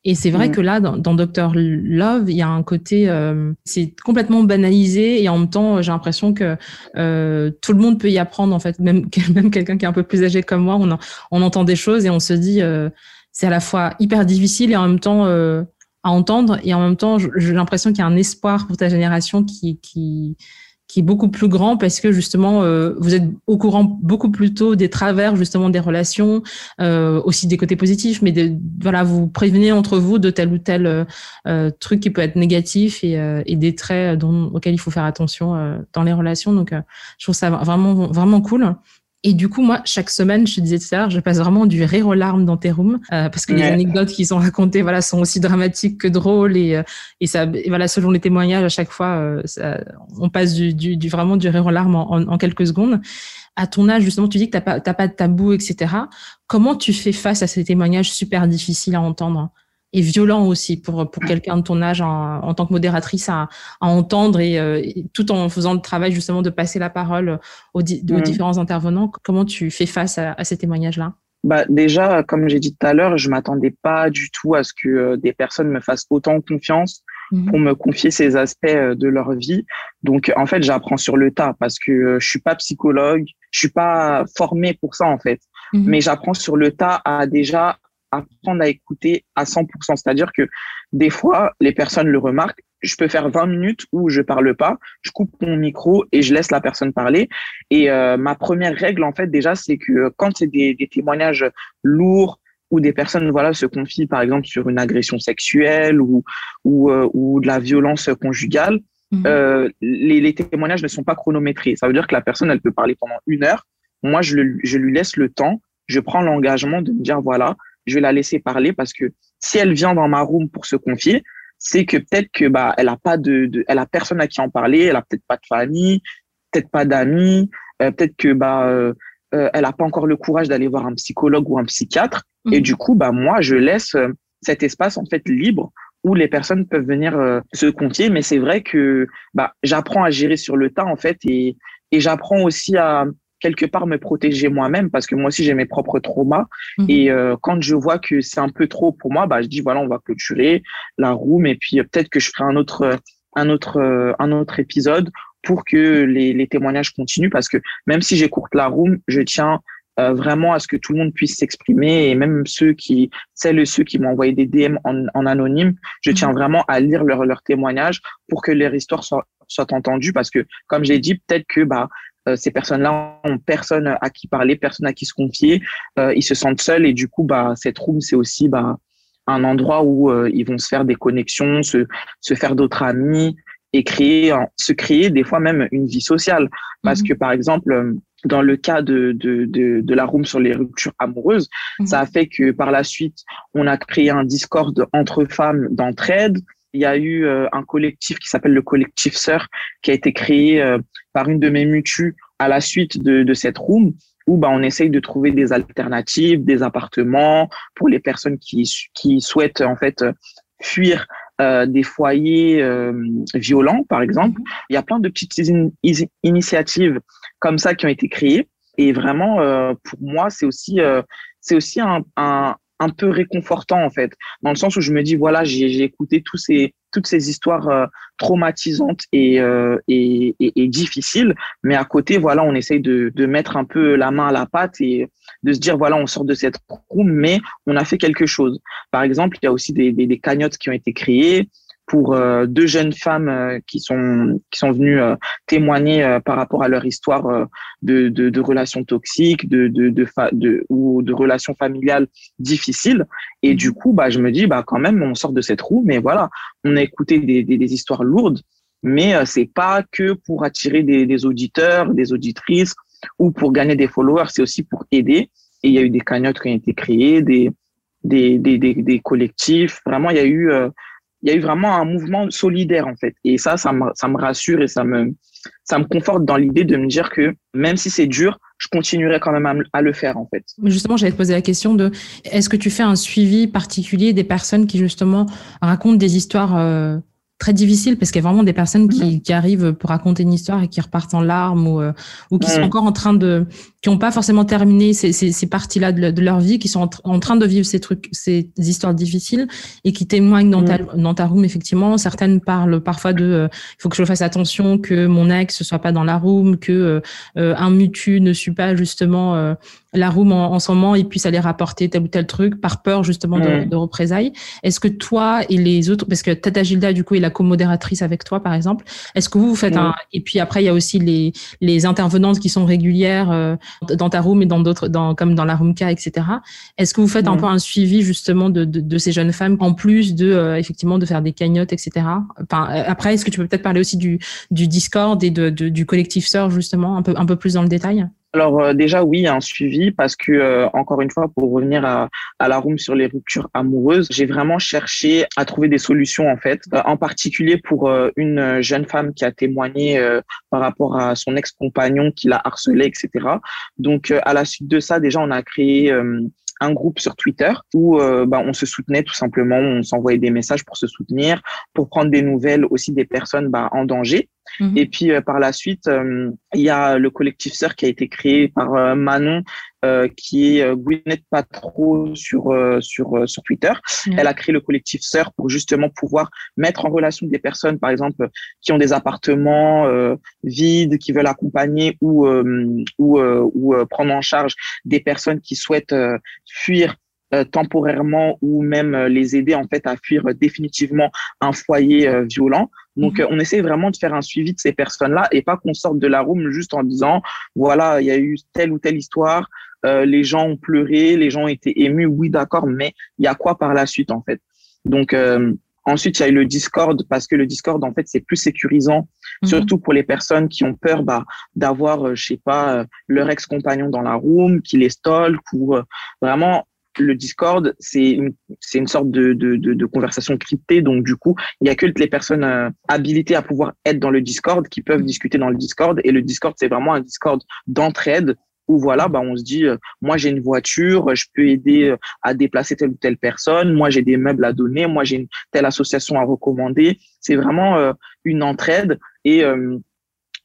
Et c'est vrai mm. que là, dans, dans Doctor Love, il y a un côté, euh, c'est complètement banalisé et en même temps, j'ai l'impression que euh, tout le monde peut y apprendre en fait. Même (laughs) même quelqu'un qui est un peu plus âgé comme moi, on, on entend des choses et on se dit, euh, c'est à la fois hyper difficile et en même temps euh, à entendre et en même temps, j'ai l'impression qu'il y a un espoir pour ta génération qui qui qui est beaucoup plus grand parce que justement euh, vous êtes au courant beaucoup plus tôt des travers justement des relations, euh, aussi des côtés positifs, mais de, voilà vous prévenez entre vous de tel ou tel euh, euh truc qui peut être négatif et, euh, et des traits dont, auxquels il faut faire attention dans les relations. Donc je trouve ça vraiment vraiment cool. Et du coup, moi, chaque semaine, je te disais tout à l'heure, je passe vraiment du rire aux larmes dans tes rooms, euh, parce que les anecdotes qui sont racontées, voilà, sont aussi dramatiques que drôles, et, euh, et ça, voilà, selon les témoignages, à chaque fois, euh, ça, on passe du, du, du, vraiment du rire aux larmes en, en, quelques secondes. À ton âge, justement, tu dis que t'as pas, t'as pas de tabou, etc. Comment tu fais face à ces témoignages super difficiles à entendre? Et violent aussi pour pour quelqu'un de ton âge en, en, tant que modératrice à, à entendre et, euh, tout en faisant le travail justement de passer la parole aux, aux mm. différents intervenants. Comment tu fais face à, à ces témoignages-là? Bah déjà, comme j'ai dit tout à l'heure, je m'attendais pas du tout à ce que euh, des personnes me fassent autant confiance mm. pour me confier ces aspects euh, de leur vie. Donc en fait, j'apprends sur le tas parce que je suis pas psychologue, je suis pas formée pour ça en fait. Mm. Mais j'apprends sur le tas à déjà apprendre à écouter à 100%. C'est-à-dire que des fois, les personnes le remarquent. Je peux faire 20 minutes où je parle pas, je coupe mon micro et je laisse la personne parler. Et euh, ma première règle, en fait, déjà, c'est que quand c'est des, des, témoignages lourds où des personnes voilà se confient, par exemple, sur une agression sexuelle ou ou, euh, ou de la violence conjugale, mmh. euh, les, les, témoignages ne sont pas chronométrés. Ça veut dire que la personne, elle peut parler pendant une heure. Moi, je, le, je lui laisse le temps. Je prends l'engagement de me dire voilà, je vais la laisser parler parce que si elle vient dans ma room pour se confier, c'est que peut-être que bah elle a pas de, de, elle a personne à qui en parler, elle a peut-être pas de famille, peut-être pas d'amis, euh, peut-être que bah euh, euh, elle a pas encore le courage d'aller voir un psychologue ou un psychiatre et mhm. du coup bah moi je laisse euh, cet espace en fait libre où les personnes peuvent venir euh, se confier mais c'est vrai que bah j'apprends à gérer sur le tas en fait et et j'apprends aussi à quelque part me protéger moi-même parce que moi aussi j'ai mes propres traumas mhm. et euh, quand je vois que c'est un peu trop pour moi bah je dis voilà on va clôturer la room et puis euh, peut-être que je ferai un autre un autre euh, un autre épisode pour que les, les témoignages continuent parce que même si j'écourte la room je tiens euh, vraiment à ce que tout le monde puisse s'exprimer et même ceux qui celles et ceux qui m'ont envoyé des DM en, en anonyme je tiens mhm. vraiment à lire leurs leur témoignages pour que leur histoire soit soit entendue parce que comme j'ai dit peut-être que bah ces personnes-là ont personne à qui parler, personne à qui se confier, euh, ils se sentent seuls et du coup, bah, cette room, c'est aussi bah, un endroit où euh, ils vont se faire des connexions, se, se faire d'autres amis et créer, se créer des fois même une vie sociale. Parce mhm. que par exemple, dans le cas de, de, de, de, la room sur les ruptures amoureuses, mhm. ça a fait que par la suite, on a créé un Discord entre femmes d'entraide. Il y a eu un collectif qui s'appelle le collectif Sœur qui a été créé par une de mes mutues à la suite de, de cette room où bah, on essaye de trouver des alternatives, des appartements pour les personnes qui, qui souhaitent en fait fuir euh, des foyers euh, violents, par exemple. Mhm. Il y a plein de petites initiatives comme ça qui ont été créées. Et vraiment, euh, pour moi, c'est aussi, euh, c'est aussi un, un, un peu réconfortant en fait, dans le sens où je me dis voilà, j'ai écouté ces toutes ces histoires euh, traumatisantes et, euh, et, et, et, difficiles, mais à côté voilà, on essaye de, de mettre un peu la main à la pâte et de se dire voilà, on sort de cette roue, mais on a fait quelque chose. Par exemple, il y a aussi des, des, des cagnottes qui ont été créées pour euh, deux jeunes femmes euh, qui sont qui sont venues euh, témoigner par rapport à leur histoire de, de, de, relations toxiques, de de, de, de, ou de relations familiales difficiles. Et du coup, bah je me dis bah quand même on sort de cette roue, mais voilà, on a écouté des, des, des histoires lourdes, mais c'est pas que pour attirer des, des auditeurs, des auditrices ou pour gagner des followers, c'est aussi pour aider. Et il y a eu des cagnottes qui ont été créées, des des, des, des, des collectifs. Vraiment, il y a eu il y a eu vraiment un mouvement solidaire en fait. Et ça, ça me, ça me rassure et ça me, ça me conforte dans l'idée de me dire que même si c'est dur, je continuerai quand même à, le faire en fait. Justement, j'allais te poser la question de est-ce que tu fais un suivi particulier des personnes qui justement racontent des histoires euh, très difficiles? Parce qu'il y a vraiment des personnes qui, qui, arrivent pour raconter une histoire et qui repartent en larmes ou, euh, ou qui sont encore en train de qui n'ont pas forcément terminé ces, ces, ces parties-là de, de, leur vie, qui sont en, train de vivre ces trucs, ces histoires difficiles et qui témoignent dans, ta, mm. dans ta room, effectivement. Certaines parlent parfois de euh, il faut que je fasse attention que mon ex soit pas dans la room, que euh, euh, un mutu ne suit pas justement la room en, en, ce moment et puisse aller rapporter tel ou tel truc par peur justement de, mm. de représailles. Est-ce que toi et les autres, parce que Tata Gilda du coup est la co-modératrice avec toi par exemple, est-ce que vous vous faites un et puis après il y a aussi les les intervenantes qui sont régulières euh, dans ta room et dans d'autres dans comme dans la roomka etc. Est-ce que vous faites un peu un suivi justement de, de, de, ces jeunes femmes en plus de euh, effectivement de faire des cagnottes etc. Enfin euh, après est-ce que tu peux peut-être parler aussi du du Discord et de, du collectif Sœur justement un peu un peu plus dans le détail? Alors euh, déjà oui, un suivi parce que euh, encore une fois pour revenir à, à la room sur les ruptures amoureuses, j'ai vraiment cherché à trouver des solutions en fait, euh, en particulier pour une jeune femme qui a témoigné par rapport à son ex-compagnon qui l'a harcelé, etc. Donc à la suite de ça, déjà on a créé un groupe sur Twitter où bah, on se soutenait tout simplement, on s'envoyait des messages pour se soutenir, pour prendre des nouvelles aussi des personnes bah, en danger. Mhm. Et puis euh, par la suite, euh, il y a le collectif Sœur qui a été créé par euh, Manon, qui est Gwyneth Patro sur sur sur Twitter. Elle a créé le collectif Sœur pour justement pouvoir mettre en relation des personnes, par exemple, qui ont des appartements vides, qui veulent accompagner ou ou ou prendre en charge des personnes qui souhaitent fuir temporairement ou même les aider en fait à fuir définitivement un foyer violent. Donc, mhm. on essaie vraiment de faire un suivi de ces personnes-là et pas qu'on sorte de la room juste en disant, voilà, il y a eu telle ou telle histoire, euh, les gens ont pleuré, les gens ont été émus, oui, d'accord, mais il y a quoi par la suite, en fait? Donc, euh, ensuite, il y a eu le Discord parce que le Discord, en fait, c'est plus sécurisant, mhm. surtout pour les personnes qui ont peur bah, d'avoir, euh, je sais pas, leur ex-compagnon dans la room, qui les stalk ou vraiment le Discord, c'est une, c'est une sorte de, de, de, conversation cryptée. Donc, du coup, il y a que les personnes euh, habilitées à pouvoir être dans le Discord qui peuvent discuter dans le Discord. Et le Discord, c'est vraiment un Discord d'entraide où voilà, bah, on se dit, euh, moi j'ai une voiture, je peux aider euh, à déplacer telle ou telle personne, moi j'ai des meubles à donner, moi j'ai une telle association à recommander. C'est vraiment une entraide. Et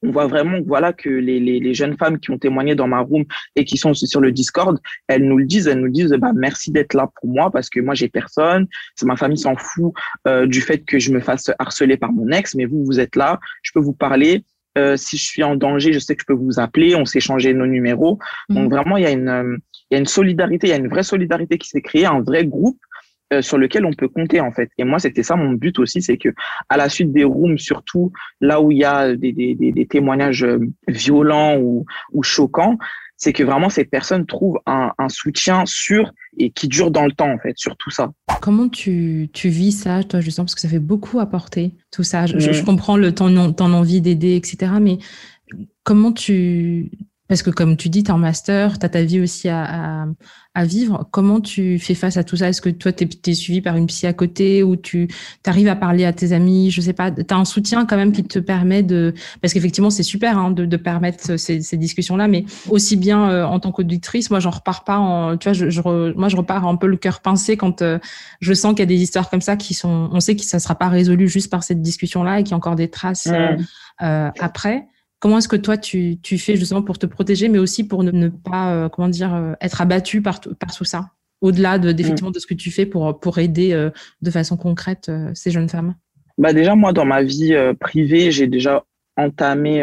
on voit vraiment voilà que les, les, les, jeunes femmes qui ont témoigné dans ma room et qui sont sur le Discord, elles nous le disent, elles nous disent bah merci d'être là pour moi parce que moi j'ai personne, ma famille s'en fout euh, du fait que je me fasse harceler par mon ex, mais vous vous êtes là, je peux vous parler. Euh, si je suis en danger, je sais que je peux vous appeler, on s'est changé nos numéros. Donc mmh. vraiment, il y a une il y a une solidarité, il y a une vraie solidarité qui s'est créée, un vrai groupe euh, sur lequel on peut compter en fait. Et moi, c'était ça mon but aussi, c'est que à la suite des rooms, surtout là où il y a des, des, des, témoignages euh, violents ou, ou choquants, c'est que vraiment ces personnes trouvent un, un, soutien sûr et qui dure dans le temps en fait sur tout ça. Comment tu, tu vis ça, toi justement, parce que ça fait beaucoup apporter tout ça. Je, je comprends le ton, ton envie d'aider, etc. Mais comment tu parce que comme tu dis, tu es en master, tu as ta vie aussi à, à, à, vivre. Comment tu fais face à tout ça? Est-ce que toi, tu es, suivi par une psy à côté ou tu arrives à parler à tes amis? Je sais pas, tu as un soutien quand même qui te permet de... Parce qu'effectivement, c'est super hein, de, de, permettre ces, ces discussions-là, mais aussi bien euh, en tant qu'auditrice, moi, j'en repars pas en... Tu vois, je, je moi, je repars un peu le cœur pincé quand euh, je sens qu'il y a des histoires comme ça qui sont... On sait que ça sera pas résolu juste par cette discussion-là et qu'il y a encore des traces euh, après. Comment est-ce que toi tu, tu, fais justement pour te protéger, mais aussi pour ne, pas euh, comment dire euh, être abattu par, par tout ça, au-delà de, d'effectivement de ce que tu fais pour, pour aider euh, de façon concrète ces jeunes femmes? Bah déjà moi dans ma vie privée j'ai déjà entamé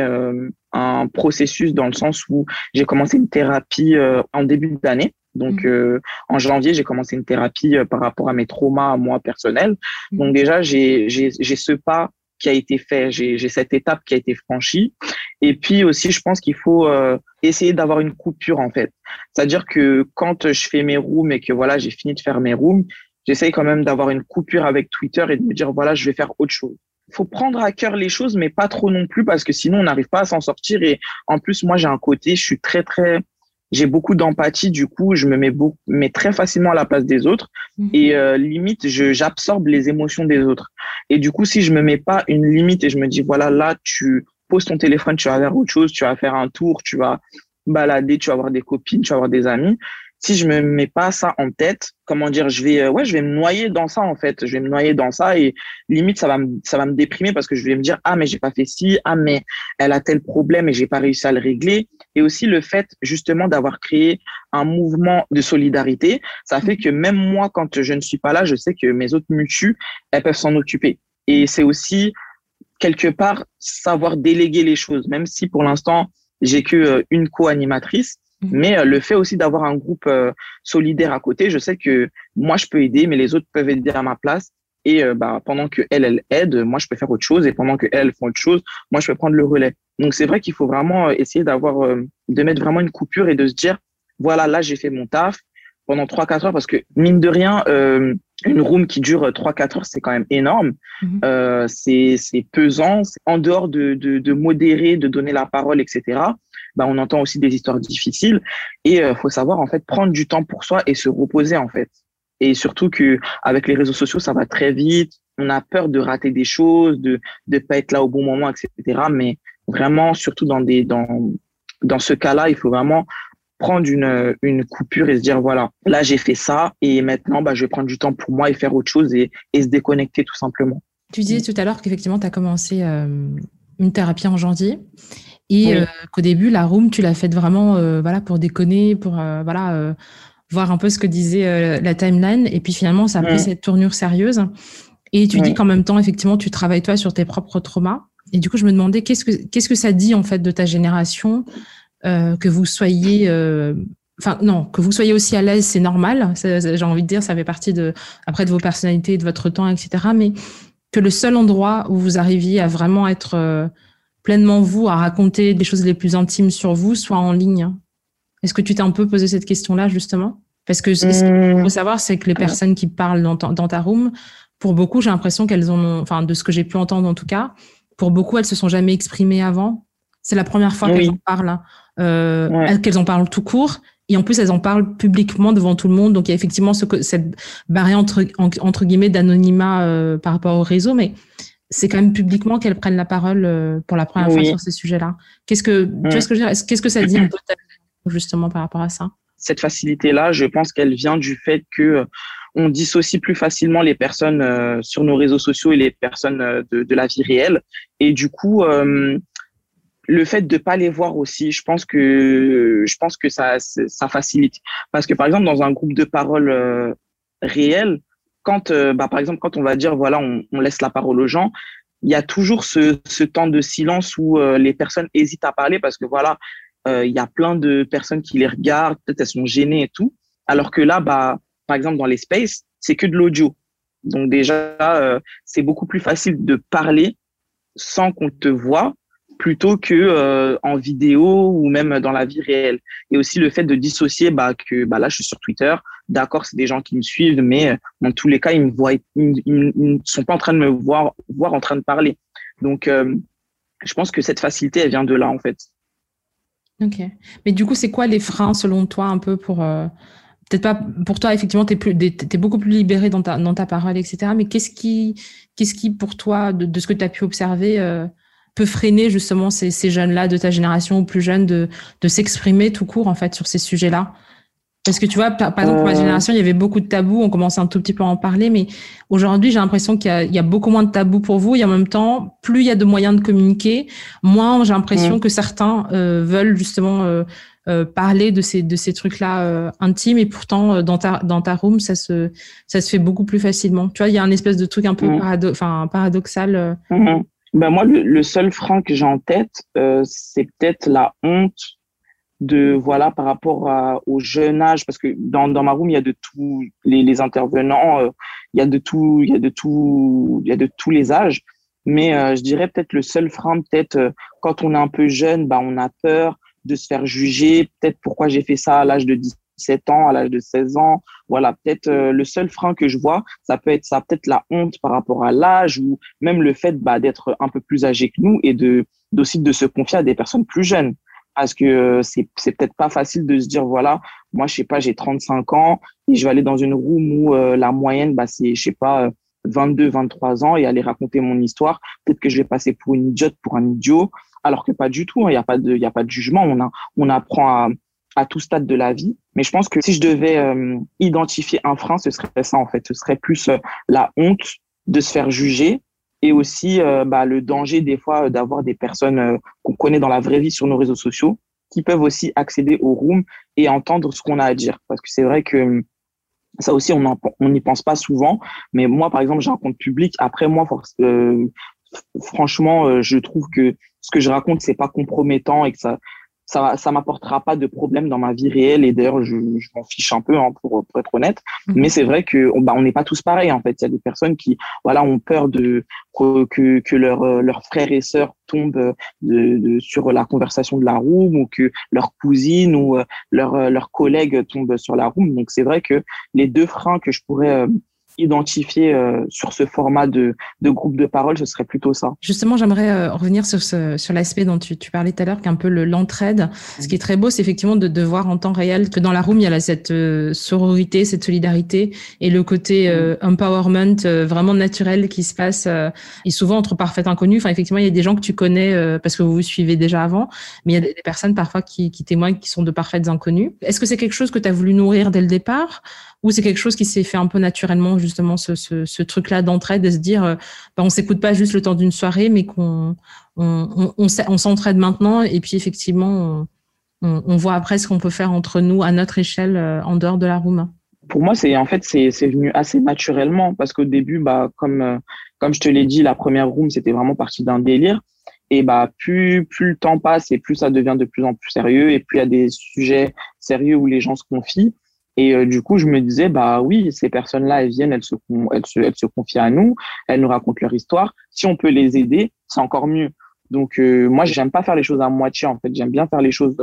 un processus dans le sens où j'ai commencé une thérapie en début d'année. Donc mmh. en janvier, j'ai commencé une thérapie par rapport à mes traumas à moi personnels. Mmh. Donc déjà, j'ai ce pas qui a été fait, j'ai cette étape qui a été franchie. Et puis aussi, je pense qu'il faut euh, essayer d'avoir une coupure en fait. C'est-à-dire que quand je fais mes rooms et que voilà, j'ai fini de faire mes rooms, j'essaye quand même d'avoir une coupure avec Twitter et de me dire voilà, je vais faire autre chose. Il faut prendre à cœur les choses, mais pas trop non plus parce que sinon on n'arrive pas à s'en sortir. Et en plus, moi j'ai un côté, je suis très très j'ai beaucoup d'empathie, du coup, je me mets, beaucoup, mais très facilement à la place des autres mhm. et euh, limite, j'absorbe les émotions des autres. Et du coup, si je me mets pas une limite et je me dis, voilà, là, tu poses ton téléphone, tu vas faire autre chose, tu vas faire un tour, tu vas balader, tu vas avoir des copines, tu vas avoir des amis, si je me mets pas ça en tête, comment dire, je vais, euh, ouais, je vais me noyer dans ça en fait. Je vais me noyer dans ça et limite ça va me, ça va me déprimer parce que je vais me dire ah mais j'ai pas fait ci, ah mais elle a tel problème et j'ai pas réussi à le régler. Et aussi le fait justement d'avoir créé un mouvement de solidarité, ça fait que même moi quand je ne suis pas là, je sais que mes autres mutus, elles peuvent s'en occuper. Et c'est aussi quelque part savoir déléguer les choses, même si pour l'instant j'ai que euh, une co-animatrice Mhm. Mais euh, le fait aussi d'avoir un groupe euh, solidaire à côté, je sais que moi, je peux aider, mais les autres peuvent aider à ma place. Et euh, bah, pendant que elle, elle aide, moi, je peux faire autre chose. Et pendant que elles font autre chose, moi, je peux prendre le relais. Donc, c'est vrai qu'il faut vraiment essayer d'avoir, de mettre vraiment une coupure et de se dire, voilà, là, j'ai fait mon taf pendant 3-4 heures parce que, mine de rien, une room qui dure 3-4 heures, c'est quand même énorme. Mhm. Euh, c'est pesant. En dehors de, de, de, modérer, de donner la parole, etc., bah, on entend aussi des histoires difficiles. Et euh, faut savoir, en fait, prendre du temps pour soi et se reposer, en fait. Et surtout que avec les réseaux sociaux, ça va très vite. On a peur de rater des choses, de ne pas être là au bon moment, etc. Mais vraiment, surtout dans, des, dans, dans ce cas-là, il faut vraiment prendre une, une coupure et se dire voilà, là j'ai fait ça et maintenant bah, je vais prendre du temps pour moi et faire autre chose et, et se déconnecter tout simplement. Tu disais tout à l'heure qu'effectivement tu as commencé euh, une thérapie en janvier et euh, qu'au début la room tu l'as faite vraiment euh, voilà pour déconner, pour voilà voir un peu ce que disait la timeline. Et puis finalement ça a pris cette tournure sérieuse. Et tu dis qu'en même temps effectivement tu travailles toi sur tes propres traumas. Et du coup je me demandais qu'est-ce que qu'est-ce que ça dit en fait de ta génération euh, que vous soyez, euh, enfin non, que vous soyez aussi à l'aise, c'est normal. J'ai envie de dire, ça fait partie de après de vos personnalités, de votre temps, etc. Mais que le seul endroit où vous arriviez à vraiment être euh, pleinement vous, à raconter des choses les plus intimes sur vous, soit en ligne. Est-ce que tu t'es un peu posé cette question-là justement? Parce que ce qu'il faut savoir, c'est que les personnes qui parlent dans ta, dans ta room, pour beaucoup, j'ai l'impression qu'elles ont, enfin de ce que j'ai pu entendre en tout cas, pour beaucoup, elles se sont jamais exprimées avant. C'est la première fois qu'elles en parlent euh, qu'elles en parlent tout court. Et en plus, elles en parlent publiquement devant tout le monde. Donc, il y a effectivement ce, cette barrière entre, entre guillemets d'anonymat euh, par rapport au réseau, mais c'est quand même publiquement qu'elles prennent la parole euh, pour la première fois sur ces sujets-là. Qu'est-ce que, tu vois ce que je veux dire? Qu'est-ce que ça dit justement par rapport à ça? Cette facilité-là, je pense qu'elle vient du fait que on dissocie plus facilement les personnes sur nos réseaux sociaux et les personnes de, de, la vie réelle. Et du coup, le fait de pas les voir aussi, je pense que je pense que ça ça facilite parce que par exemple dans un groupe de parole euh, réel, quand euh, bah, par exemple quand on va dire voilà on, on, laisse la parole aux gens, il y a toujours ce, ce temps de silence où euh, les personnes hésitent à parler parce que voilà il y a plein de personnes qui les regardent, peut-être elles sont gênées et tout, alors que là bah par exemple dans les spaces c'est que de l'audio, donc déjà c'est beaucoup plus facile de parler sans qu'on te voit plutôt que euh, en vidéo ou même dans la vie réelle. Et aussi le fait de dissocier bah, que bah, là, je suis sur Twitter, d'accord, c'est des gens qui me suivent, mais euh, dans tous les cas, ils me voient, ils, ne sont pas en train de me voir, voir en train de parler. Donc, euh, je pense que cette facilité, elle vient de là, en fait. Ok. Mais du coup, c'est quoi les freins, selon toi, un peu pour... Peut-être pas pour toi, effectivement, tu es, beaucoup plus libéré dans ta, dans ta parole, etc. Mais qu'est-ce qui, qui, pour toi, de, ce que tu as pu observer, peut freiner justement ces, ces jeunes-là de ta génération ou plus jeunes de, de s'exprimer tout court en fait sur ces sujets-là? Parce que tu vois, par, exemple pour ma euh. génération, il y avait beaucoup de tabous, on commençait un tout petit peu à en parler, mais aujourd'hui j'ai l'impression qu'il y, y, a beaucoup moins de tabous pour vous et en même temps, plus il y a de moyens de communiquer, moins j'ai l'impression mm. que certains euh, veulent justement euh, euh, parler de ces de ces trucs-là euh, intimes et pourtant dans ta dans ta room ça se ça se fait beaucoup plus facilement. Tu vois, il y a un espèce de truc un peu mm. parado paradoxal. Mm-hmm. Ben moi, le, seul frein que j'ai en tête, euh, c'est peut-être la honte de voilà par rapport à, au jeune âge, parce que dans, dans ma room il y a de tous les, les intervenants, euh, il y a de tout, il y a de tout, il y a de tous les âges. Mais euh, je dirais peut-être le seul frein, peut-être euh, quand on est un peu jeune, bah on a peur de se faire juger. Peut-être pourquoi j'ai fait ça à l'âge de 10 17 ans, à l'âge de 16 ans. Voilà, peut-être euh, le seul frein que je vois, ça peut être ça, peut-être la honte par rapport à l'âge ou même le fait bah, d'être un peu plus âgé que nous et de aussi de se confier à des personnes plus jeunes. Parce que euh, c'est c'est peut-être pas facile de se dire voilà, moi je sais pas, j'ai 35 ans et je vais aller dans une room où euh, la moyenne bah c'est je sais pas 22, 23 ans et aller raconter mon histoire. Peut-être que je vais passer pour une idiote, pour un idiot, alors que pas du tout. Il hein, n'y a pas de, il y a pas de jugement. On a, on apprend à, à tout stade de la vie. Mais je pense que si je devais identifier un frein, ce serait ça en fait. Ce serait plus la honte de se faire juger et aussi bah, le danger des fois d'avoir des personnes qu'on connaît dans la vraie vie sur nos réseaux sociaux qui peuvent aussi accéder au room et entendre ce qu'on a à dire. Parce que c'est vrai que ça aussi, on n'y pense pas souvent. Mais moi, par exemple, j'ai un compte public. Après, moi, euh, franchement, euh, je trouve que ce que je raconte, c'est pas compromettant et que ça, ça ça m'apportera pas de problème dans ma vie réelle et d'ailleurs je, je m'en fiche un peu hein, pour, pour être honnête. Mhm. mais c'est vrai que on bah, on n'est pas tous pareils en fait. Il y a des personnes qui voilà ont peur de que que leurs euh, leurs frères et sœurs tombent de, de, sur la conversation de la room ou que leur cousine ou euh, leur euh, leurs collègues tombent sur la room. Donc c'est vrai que les deux freins que je pourrais identifier euh, sur ce format de, de, groupe de parole, ce serait plutôt ça. Justement, j'aimerais euh, revenir sur, sur l'aspect dont tu, tu, parlais tout à l'heure, qu'un peu le, l'entraide. Ce qui est très beau, c'est effectivement de, de voir en temps réel que dans la room, il y a là, cette euh, sororité, cette solidarité et le côté empowerment vraiment naturel qui se passe et souvent entre parfaits inconnus. Enfin, effectivement, il y a des gens que tu connais parce que vous vous suivez déjà avant, mais il y a des, personnes parfois qui, qui témoignent qui sont de parfaites inconnus. Est-ce que c'est quelque chose que tu as voulu nourrir dès le départ ou c'est quelque chose qui s'est fait un peu naturellement, justement, ce, ce, truc-là d'entraide, de se dire, euh, bah, on s'écoute pas juste le temps d'une soirée, mais qu'on on, s'entraide maintenant, et puis effectivement, on, voit après ce qu'on peut faire entre nous à notre échelle euh, en dehors de la room. Pour moi, c'est en fait c'est venu assez naturellement parce qu'au début, bah comme euh, comme je te l'ai dit, la première room c'était vraiment parti d'un délire. Et bah plus plus le temps passe et plus ça devient de plus en plus sérieux et plus il y a des sujets sérieux où les gens se confient. Et euh, du coup, je me disais, bah oui, ces personnes-là, elles viennent, elles se, elles, se, elles se confient à nous, elles nous racontent leur histoire. Si on peut les aider, c'est encore mieux. Donc euh, moi, j'aime pas faire les choses à moitié. En fait, j'aime bien faire les choses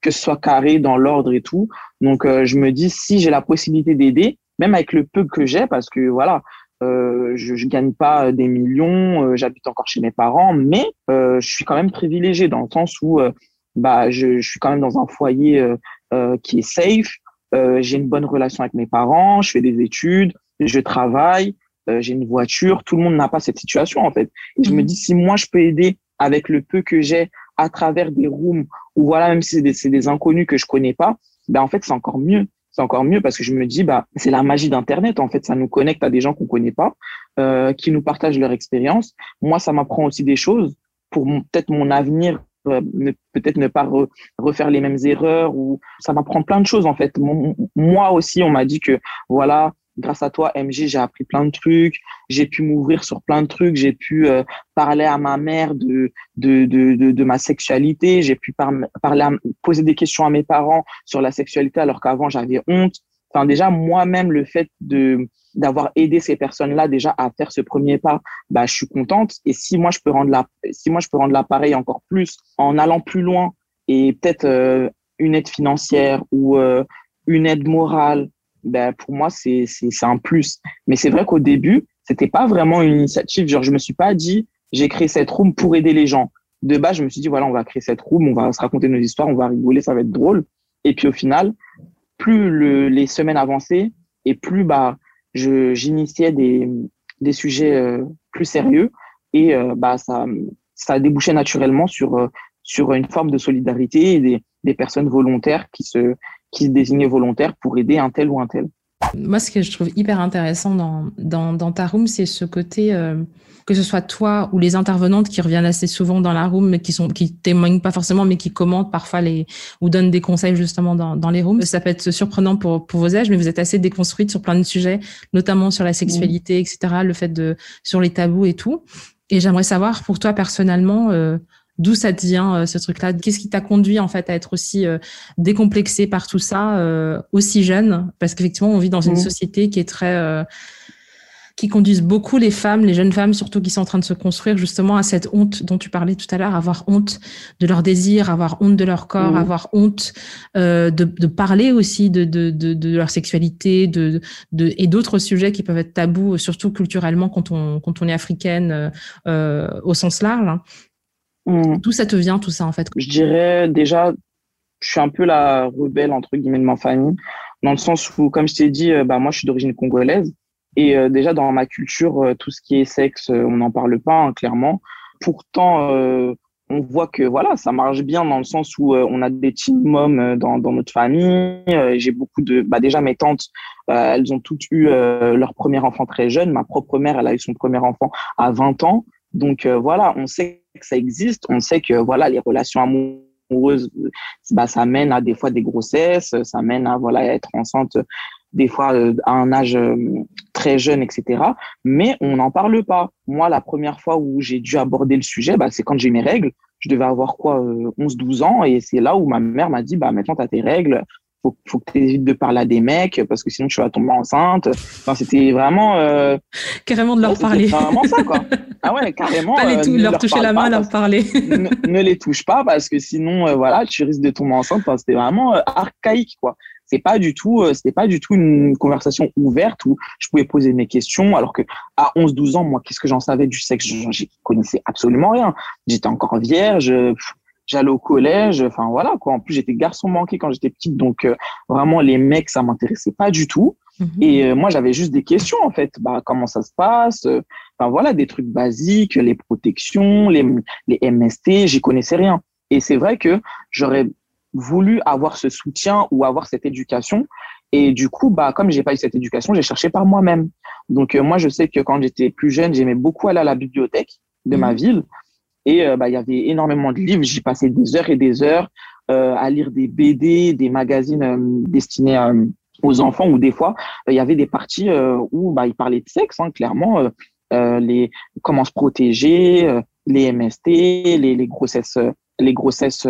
que ce soit carré dans l'ordre et tout. Donc euh, je me dis, si j'ai la possibilité d'aider, même avec le peu que j'ai, parce que voilà, euh, je, je gagne pas des millions, j'habite encore chez mes parents, mais je suis quand même privilégié dans le sens où bah je, je suis quand même dans un foyer qui est safe euh, j'ai une bonne relation avec mes parents, je fais des études, je travaille, euh, j'ai une voiture. Tout le monde n'a pas cette situation en fait. Et je me mhm. dis si moi je peux aider avec le peu que j'ai à travers des rooms ou voilà même si c'est des, des, inconnus que je connais pas, ben en fait c'est encore mieux. C'est encore mieux parce que je me dis bah c'est la magie d'internet en fait ça nous connecte à des gens qu'on connaît pas, euh, qui nous partagent leur expérience. Moi ça m'apprend aussi des choses pour peut-être mon avenir euh, peut-être ne pas refaire les mêmes erreurs ou ça m'apprend plein de choses en fait. moi aussi, on m'a dit que voilà, grâce à toi, MG, j'ai appris plein de trucs, j'ai pu m'ouvrir sur plein de trucs, j'ai pu euh, parler à ma mère de de, de, de, de ma sexualité, j'ai pu parler, poser des questions à mes parents sur la sexualité alors qu'avant j'avais honte. Enfin déjà moi-même le fait de d'avoir aidé ces personnes-là déjà à faire ce premier pas, bah, je suis contente. Et si moi je peux rendre la, si moi je peux rendre l'appareil encore plus en allant plus loin et peut-être euh, une aide financière ou euh, une aide morale, ben pour moi c'est c'est c'est un plus. Mais c'est vrai qu'au début c'était pas vraiment une initiative. Genre je me suis pas dit j'ai créé cette room pour aider les gens. De base je me suis dit voilà on va créer cette room, on va se raconter nos histoires, on va rigoler, ça va être drôle. Et puis au final plus le, les semaines avançaient et plus bah j'initiais des des sujets euh, plus sérieux et euh, bah ça ça a débouché naturellement sur euh, sur une forme de solidarité des, des personnes volontaires qui se qui se désignaient volontaires pour aider un tel ou un tel. Moi, ce que je trouve hyper intéressant dans, dans, dans ta room, c'est ce côté, euh, que ce soit toi ou les intervenantes qui reviennent assez souvent dans la room, mais qui sont, qui témoignent pas forcément, mais qui commentent parfois les, ou donnent des conseils justement dans, dans les rooms. Ça peut être surprenant pour, pour vos âges, mais vous êtes assez déconstruite sur plein de sujets, notamment sur la sexualité, etc., le fait de, sur les tabous et tout. Et j'aimerais savoir pour toi personnellement, euh, D'où ça te vient euh, ce truc-là? Qu'est-ce qui t'a conduit en fait à être aussi euh, décomplexé par tout ça, euh, aussi jeune? Parce qu'effectivement, on vit dans une mmh. société qui est très qui conduisent beaucoup les femmes, les jeunes femmes surtout qui sont en train de se construire justement à cette honte dont tu parlais tout à l'heure, avoir honte de leur désir, avoir honte de leur corps, mmh. avoir honte de, de, parler aussi de, de, de, de leur sexualité, de, de et d'autres sujets qui peuvent être tabous, surtout culturellement quand on quand on est africaine au sens large. Mmh. D'où ça te vient tout ça en fait Je dirais déjà, je suis un peu la rebelle entre guillemets de ma famille, dans le sens où, comme je t'ai dit, euh, bah moi je suis d'origine congolaise et euh, déjà dans ma culture, euh, tout ce qui est sexe, on n'en parle pas hein, clairement. Pourtant, on voit que voilà, ça marche bien dans le sens où euh, on a des team moms euh, dans, dans notre famille. Euh, j'ai beaucoup de, bah déjà mes tantes, elles ont toutes eu leur premier enfant très jeune. Ma propre mère, elle a eu son premier enfant à 20 ans. Donc voilà, on sait que ça existe. On sait que voilà, les relations amoureuses, bah ça mène à des fois des grossesses, ça mène à voilà être enceinte des fois à un âge très jeune, etc. Mais on n'en parle pas. Moi, la première fois où j'ai dû aborder le sujet, bah, c'est quand j'ai mes règles. Je devais avoir quoi, 11-12 euh, ans, et c'est là où ma mère m'a dit, bah maintenant tu as tes règles, faut, faut que tu évites de parler à des mecs parce que sinon tu vas tomber enceinte. Enfin, c'était vraiment. Euh... Carrément de leur parler. Vraiment ça, quoi. Ah ouais, (laughs) carrément. Pas les euh, leur, toucher la main, leur parler. ne, les touche pas parce que sinon, euh, voilà, tu risques de tomber enceinte. Enfin, c'était vraiment archaïque, quoi c'est pas du tout euh, c'était pas du tout une conversation ouverte où je pouvais poser mes questions alors que à 11 12 ans moi qu'est-ce que j'en savais du sexe? Je connaissais absolument rien j'étais encore vierge j'allais au collège enfin voilà quoi en plus j'étais garçon manqué quand j'étais petite donc euh, vraiment les mecs ça m'intéressait pas du tout mhm. et euh, moi j'avais juste des questions en fait bah comment ça se passe? Enfin voilà des trucs basiques les protections les les MST j'y connaissais rien et c'est vrai que j'aurais voulu avoir ce soutien ou avoir cette éducation. Et du coup, bah, comme j'ai pas eu cette éducation, j'ai cherché par moi-même. Donc, euh, moi, je sais que quand j'étais plus jeune, j'aimais beaucoup aller à la bibliothèque de ma mhm. ville. Et euh, bah, il y avait énormément de livres. J'y passais des heures et des heures euh, à lire des BD, des magazines destinés aux enfants. Ou des fois, il y avait des parties où bah, ils parlaient de sexe, hein, clairement. les comment se protéger, les MST, les, les grossesses, les grossesses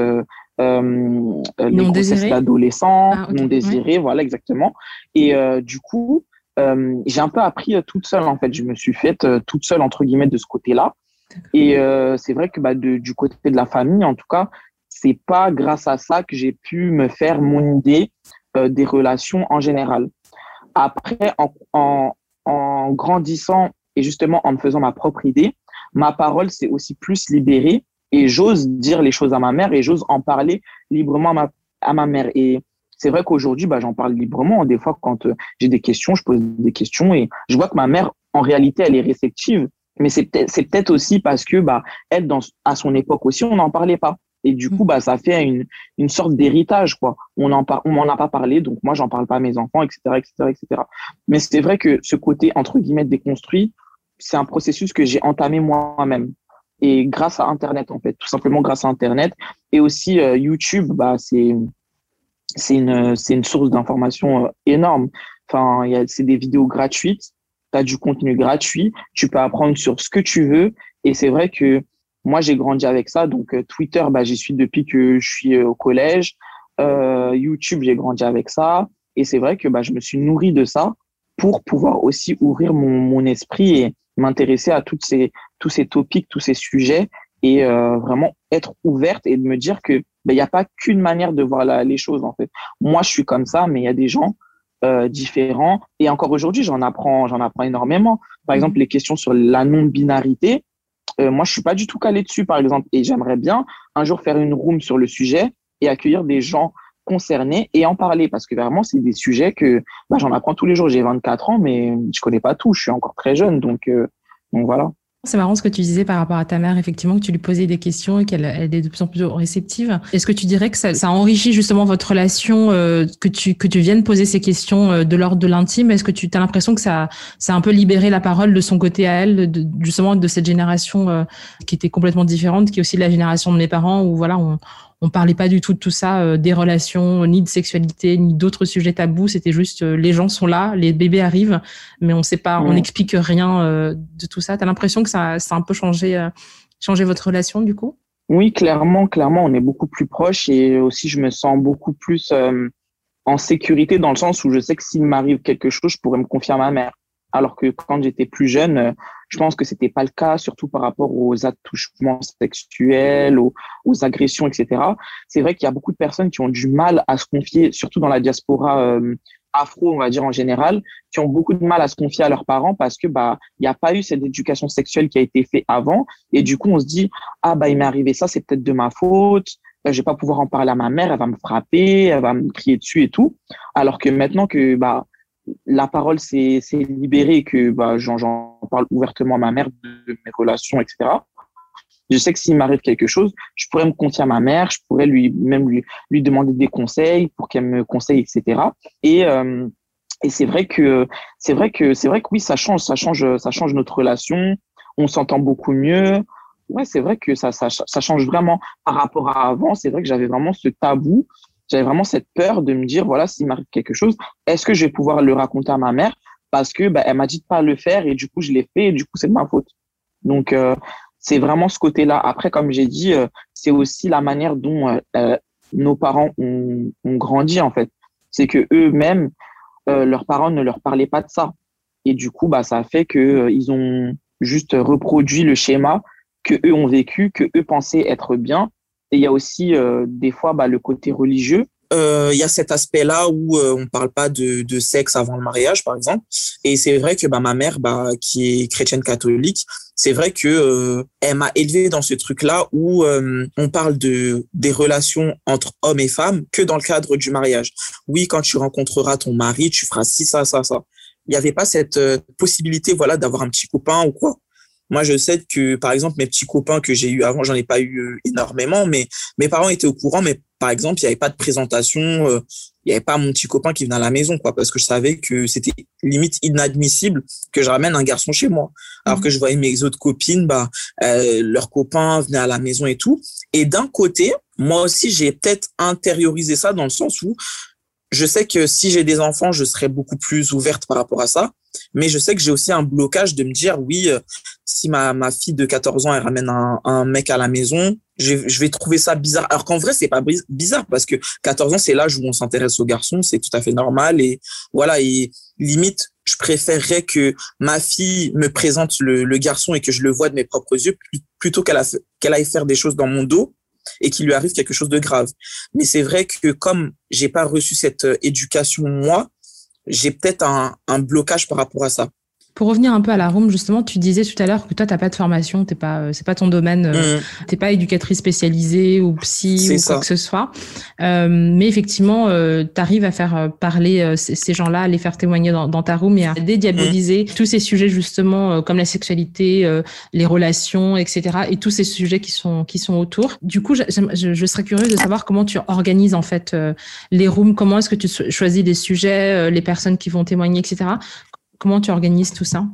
euh, les grossesses d'adolescents, ah, non désirées, voilà exactement. Et euh, du coup, euh, j'ai un peu appris toute seule en fait. Je me suis faite toute seule entre guillemets de ce côté-là. Et c'est vrai que bah, du côté de la famille, en tout cas, c'est pas grâce à ça que j'ai pu me faire mon idée des relations en général. Après, en, en, en, grandissant et justement en me faisant ma propre idée, ma parole s'est aussi plus libérée et j'ose dire les choses à ma mère et j'ose en parler librement à ma, à ma mère. Et c'est vrai qu'aujourd'hui, bah, j'en parle librement. Des fois, quand euh, j'ai des questions, je pose des questions et je vois que ma mère, en réalité, elle est réceptive. Mais c'est peut-être, c'est peut-être aussi parce que, bah, elle, dans, à son époque aussi, on n'en parlait pas. Et du coup, bah, ça fait une, une sorte d'héritage, quoi. On en on m'en a pas parlé, donc moi, j'en parle pas à mes enfants, etc., etc., etc. Mais c'est vrai que ce côté, entre guillemets, déconstruit, c'est un processus que j'ai entamé moi-même et grâce à Internet, en fait, tout simplement grâce à Internet. Et aussi, euh, YouTube, bah, c'est, c'est une, c'est une source d'information euh, énorme. Enfin, y a, c'est des vidéos gratuites, tu as du contenu gratuit, tu peux apprendre sur ce que tu veux. Et c'est vrai que moi, j'ai grandi avec ça. Donc, euh, Twitter, bah, j'y suis depuis que je suis au collège. YouTube, j'ai grandi avec ça. Et c'est vrai que bah, je me suis nourri de ça pour pouvoir aussi ouvrir mon, mon esprit et m'intéresser à toutes ces, tous ces topics, tous ces sujets et euh, vraiment être ouverte et de me dire que ben, il n'y a pas qu'une manière de voir la, les choses en fait. Moi, je suis comme ça, mais il y a des gens euh, différents et encore aujourd'hui, j'en apprends, j'en apprends énormément. Par exemple, les questions sur la non-binarité, euh, moi, je suis pas du tout calé dessus, par exemple, et j'aimerais bien un jour faire une room sur le sujet et accueillir des gens concernés et en parler parce que vraiment c'est des sujets que bah, j'en apprends tous les jours. J'ai 24 ans, mais je connais pas tout. Je suis encore très jeune, donc euh, donc voilà. C'est marrant ce que tu disais par rapport à ta mère, effectivement, que tu lui posais des questions et qu'elle elle est de plus en plus réceptive. Est-ce que tu dirais que ça, ça enrichit justement votre relation, euh, que tu que tu viennes poser ces questions euh, de l'ordre de l'intime? Est-ce que tu as l'impression que ça, ça a un peu libéré la parole de son côté à elle, de, justement de cette génération euh, qui était complètement différente, qui est aussi la génération de mes parents, où voilà, on, on parlait pas du tout de tout ça, euh, des relations, ni de sexualité, ni d'autres sujets tabous. C'était juste euh, les gens sont là, les bébés arrivent, mais on sait pas, on n'explique rien euh, de tout ça. Tu as l'impression que ça, ça a un peu changé, changé votre relation du coup? Oui, clairement, clairement, on est beaucoup plus proches et aussi je me sens beaucoup plus en sécurité dans le sens où je sais que s'il m'arrive quelque chose, je pourrais me confier à ma mère alors que quand j'étais plus jeune, euh, je pense que c'était pas le cas, surtout par rapport aux attouchements sexuels, aux, agressions, etc. C'est vrai qu'il y a beaucoup de personnes qui ont du mal à se confier, surtout dans la diaspora euh, afro, on va dire en général, qui ont beaucoup de mal à se confier à leurs parents parce que bah il n'y a pas eu cette éducation sexuelle qui a été faite avant, et du coup on se dit ah bah il m'est arrivé ça, c'est peut-être de ma faute. Je vais pas pouvoir en parler à ma mère, elle va me frapper, elle va me crier dessus et tout. Alors que maintenant que bah la parole s'est libérée que bah, j'en parle ouvertement à ma mère de mes relations, etc. Je sais que s'il m'arrive quelque chose, je pourrais me confier à ma mère, je pourrais lui même lui, lui demander des conseils pour qu'elle me conseille, etc. Et euh, et c'est vrai que c'est vrai que c'est vrai que oui, ça change, ça change, ça change notre relation. On s'entend beaucoup mieux. Ouais, c'est vrai que ça, ça, ça change vraiment par rapport à avant. C'est vrai que j'avais vraiment ce tabou, j'avais vraiment cette peur de me dire voilà, s'il m'arrive quelque chose, est-ce que je vais pouvoir le raconter à ma mère parce que bah, elle m'a dit de pas le faire et du coup je l'ai fait et du coup c'est de ma faute. Donc euh, c'est vraiment ce côté-là. Après, comme j'ai dit, euh, c'est aussi la manière dont euh, nos parents ont, ont grandi en fait. C'est que eux-mêmes, leurs parents ne leur parlaient pas de ça. Et du coup, bah, ça a fait que ils ont juste reproduit le schéma que eux ont vécu, que eux pensaient être bien. Et il y a aussi euh, des fois bah, le côté religieux euh, il y a cet aspect-là où euh, on parle pas de, de, sexe avant le mariage, par exemple. Et c'est vrai que bah, ma mère, bah, qui est chrétienne catholique, c'est vrai que euh, elle m'a élevé dans ce truc-là où euh, on parle de des relations entre hommes et femmes que dans le cadre du mariage. Oui, quand tu rencontreras ton mari, tu feras ci, ça, ça, ça. Il n'y avait pas cette possibilité, voilà, d'avoir un petit copain ou quoi. Moi, je sais que, par exemple, mes petits copains que j'ai eu avant, j'en ai pas eu énormément, mais mes parents étaient au courant, mais par exemple, il n'y avait pas de présentation, euh, il n'y avait pas mon petit copain qui venait à la maison, quoi, parce que je savais que c'était limite inadmissible que je ramène un garçon chez moi. Alors mhm. que je voyais mes autres copines, bah, euh, leurs copains venaient à la maison et tout. Et d'un côté, moi aussi, j'ai peut-être intériorisé ça dans le sens où je sais que si j'ai des enfants, je serai beaucoup plus ouverte par rapport à ça. Mais je sais que j'ai aussi un blocage de me dire, oui, euh, si ma, ma fille de 14 ans, elle ramène un, mec à la maison, je, je vais trouver ça bizarre. Alors qu'en vrai, c'est pas bizarre parce que 14 ans, c'est l'âge où on s'intéresse aux garçons, c'est tout à fait normal. Et voilà, et limite, je préférerais que ma fille me présente le, garçon et que je le vois de mes propres yeux plutôt qu'elle aille faire des choses dans mon dos et qu'il lui arrive quelque chose de grave. Mais c'est vrai que comme j'ai pas reçu cette euh, éducation moi, j'ai peut-être un, un blocage par rapport à ça. Pour revenir un peu à la room, justement, tu disais tout à l'heure que toi, t'as pas de formation, t'es pas, euh, c'est pas ton domaine, euh, mmh. t'es pas éducatrice spécialisée ou psy ou quoi que ce soit. Euh, mais effectivement, euh, tu arrives à faire parler ces, gens-là, à les faire témoigner dans, dans, ta room et à dédiaboliser mmh. tous ces sujets justement comme la sexualité, les relations, etc. Et tous ces sujets qui sont qui sont autour. Du coup, je, je, je serais curieuse de savoir comment tu organises en fait les rooms, comment est-ce que tu choisis des sujets, les personnes qui vont témoigner, etc. Comment tu organises tout ça?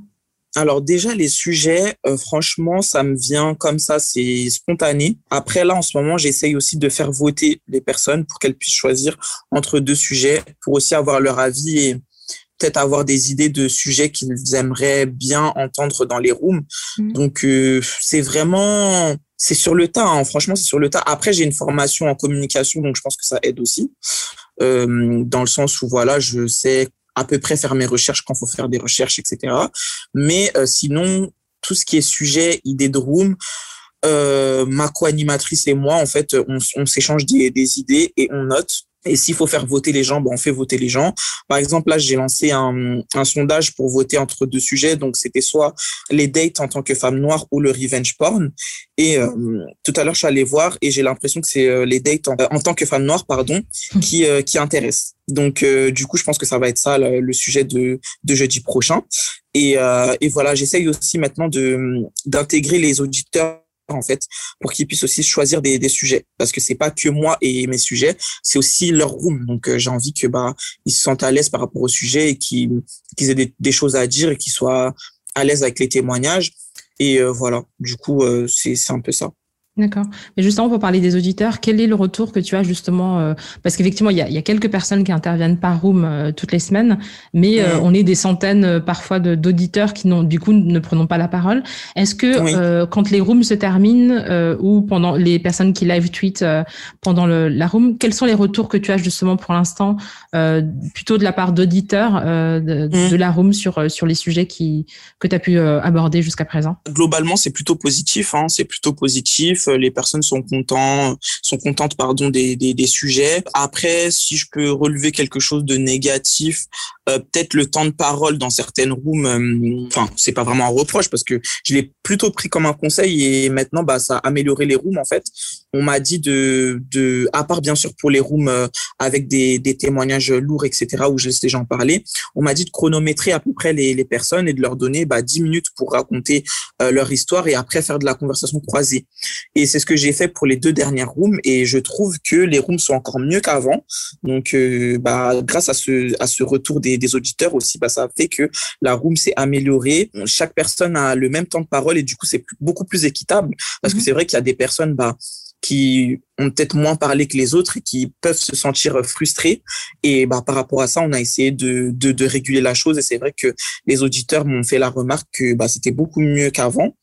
Alors déjà les sujets, euh, franchement, ça me vient comme ça, c'est spontané. Après là, en ce moment, j'essaye aussi de faire voter les personnes pour qu'elles puissent choisir entre deux sujets, pour aussi avoir leur avis et peut-être avoir des idées de sujets qu'ils aimeraient bien entendre dans les rooms. Mmh. Donc euh, c'est vraiment, c'est sur le tas. Hein. Franchement, c'est sur le tas. Après, j'ai une formation en communication, donc je pense que ça aide aussi, euh, dans le sens où voilà, je sais à peu près faire mes recherches quand faut faire des recherches, etc. Mais euh, sinon, tout ce qui est sujet, idée de room, euh, ma co-animatrice et moi, en fait, on, s'échange des, idées et on note. Et s'il faut faire voter les gens, bon, on fait voter les gens. Par exemple, là, j'ai lancé un, un, sondage pour voter entre deux sujets. Donc, c'était soit les dates en tant que femme noire ou le revenge porn. Et euh, tout à l'heure, je suis allé voir et j'ai l'impression que c'est euh, les dates en, en, tant que femme noire, pardon, qui, euh, qui intéressent. Donc, euh, du coup, je pense que ça va être ça le, le sujet de, de jeudi prochain. Et, et voilà, j'essaye aussi maintenant de d'intégrer les auditeurs en fait pour qu'ils puissent aussi choisir des, sujets. Parce que c'est pas que moi et mes sujets c'est aussi leur room. Donc euh, j'ai envie que bah ils se sentent à l'aise par rapport au sujet et qu'ils aient des, des, choses à dire et qu'ils soient à l'aise avec les témoignages. Et euh, voilà. Du coup euh, c'est c'est un peu ça D'accord. Mais justement, pour parler des auditeurs, quel est le retour que tu as justement euh, Parce qu'effectivement, il y a, y a, quelques personnes qui interviennent par room euh, toutes les semaines, mais euh, on est des centaines euh, parfois d'auditeurs qui n'ont du coup ne prenons pas la parole. Est-ce que oui. quand les rooms se terminent ou pendant les personnes qui live tweet pendant le, la room, quels sont les retours que tu as justement pour l'instant, plutôt de la part d'auditeurs de, mmh. de, la room sur sur les sujets qui que tu as pu aborder jusqu'à présent? Globalement, c'est plutôt positif. Hein, c'est plutôt positif les personnes sont contents, sont contentes pardon des, des, des sujets. Après, si je peux relever quelque chose de négatif, euh, peut-être le temps de parole dans certaines rooms. Euh, enfin, c'est pas vraiment un reproche parce que je l'ai plutôt pris comme un conseil et maintenant, bah, ça a amélioré les rooms en fait. On m'a dit de, de, à part bien sûr pour les rooms euh, avec des, des témoignages lourds, etc., où je laisse les gens parler, on m'a dit de chronométrer à peu près les, les personnes et de leur donner bah, 10 minutes pour raconter leur histoire et après faire de la conversation croisée. Et c'est ce que j'ai fait pour les deux dernières rooms et je trouve que les rooms sont encore mieux qu'avant. Donc, bah, grâce à ce, à ce retour des, des auditeurs aussi, bah, ça fait que la room s'est améliorée. Chaque personne a le même temps de parole et du coup, c'est beaucoup plus équitable parce que mhm. c'est vrai qu'il y a des personnes bah, qui ont peut-être moins parlé que les autres et qui peuvent se sentir frustrés. Et bah, par rapport à ça, on a essayé de, de, de réguler la chose. Et c'est vrai que les auditeurs m'ont fait la remarque que bah, c'était beaucoup mieux qu'avant.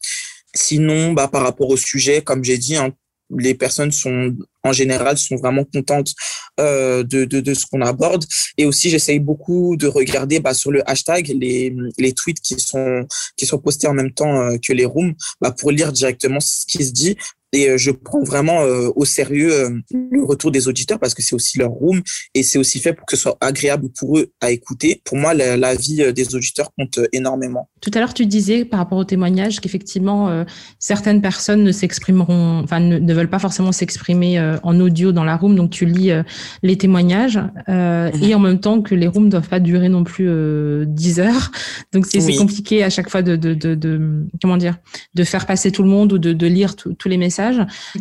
Sinon, bah, par rapport au sujet, comme j'ai dit, hein, les personnes sont en général sont vraiment contentes euh, de, de, ce qu'on aborde. Et aussi j'essaye beaucoup de regarder bah, sur le hashtag les, les tweets qui sont qui sont postés en même temps euh, que les rooms bah, pour lire directement ce qui se dit et euh, je prends vraiment euh, au sérieux euh, le retour des auditeurs parce que c'est aussi leur room et c'est aussi fait pour que ce soit agréable pour eux à écouter. Pour moi, la des auditeurs compte énormément. Tout à l'heure, tu disais par rapport au témoignage qu'effectivement, certaines personnes ne s'exprimeront, enfin, ne, veulent pas forcément s'exprimer en audio dans la room. Donc, tu lis les témoignages et en même temps que les rooms ne doivent pas durer non plus 10 heures. Donc, c'est compliqué à chaque fois de, de, de, comment dire, de faire passer tout le monde ou de lire tous les messages.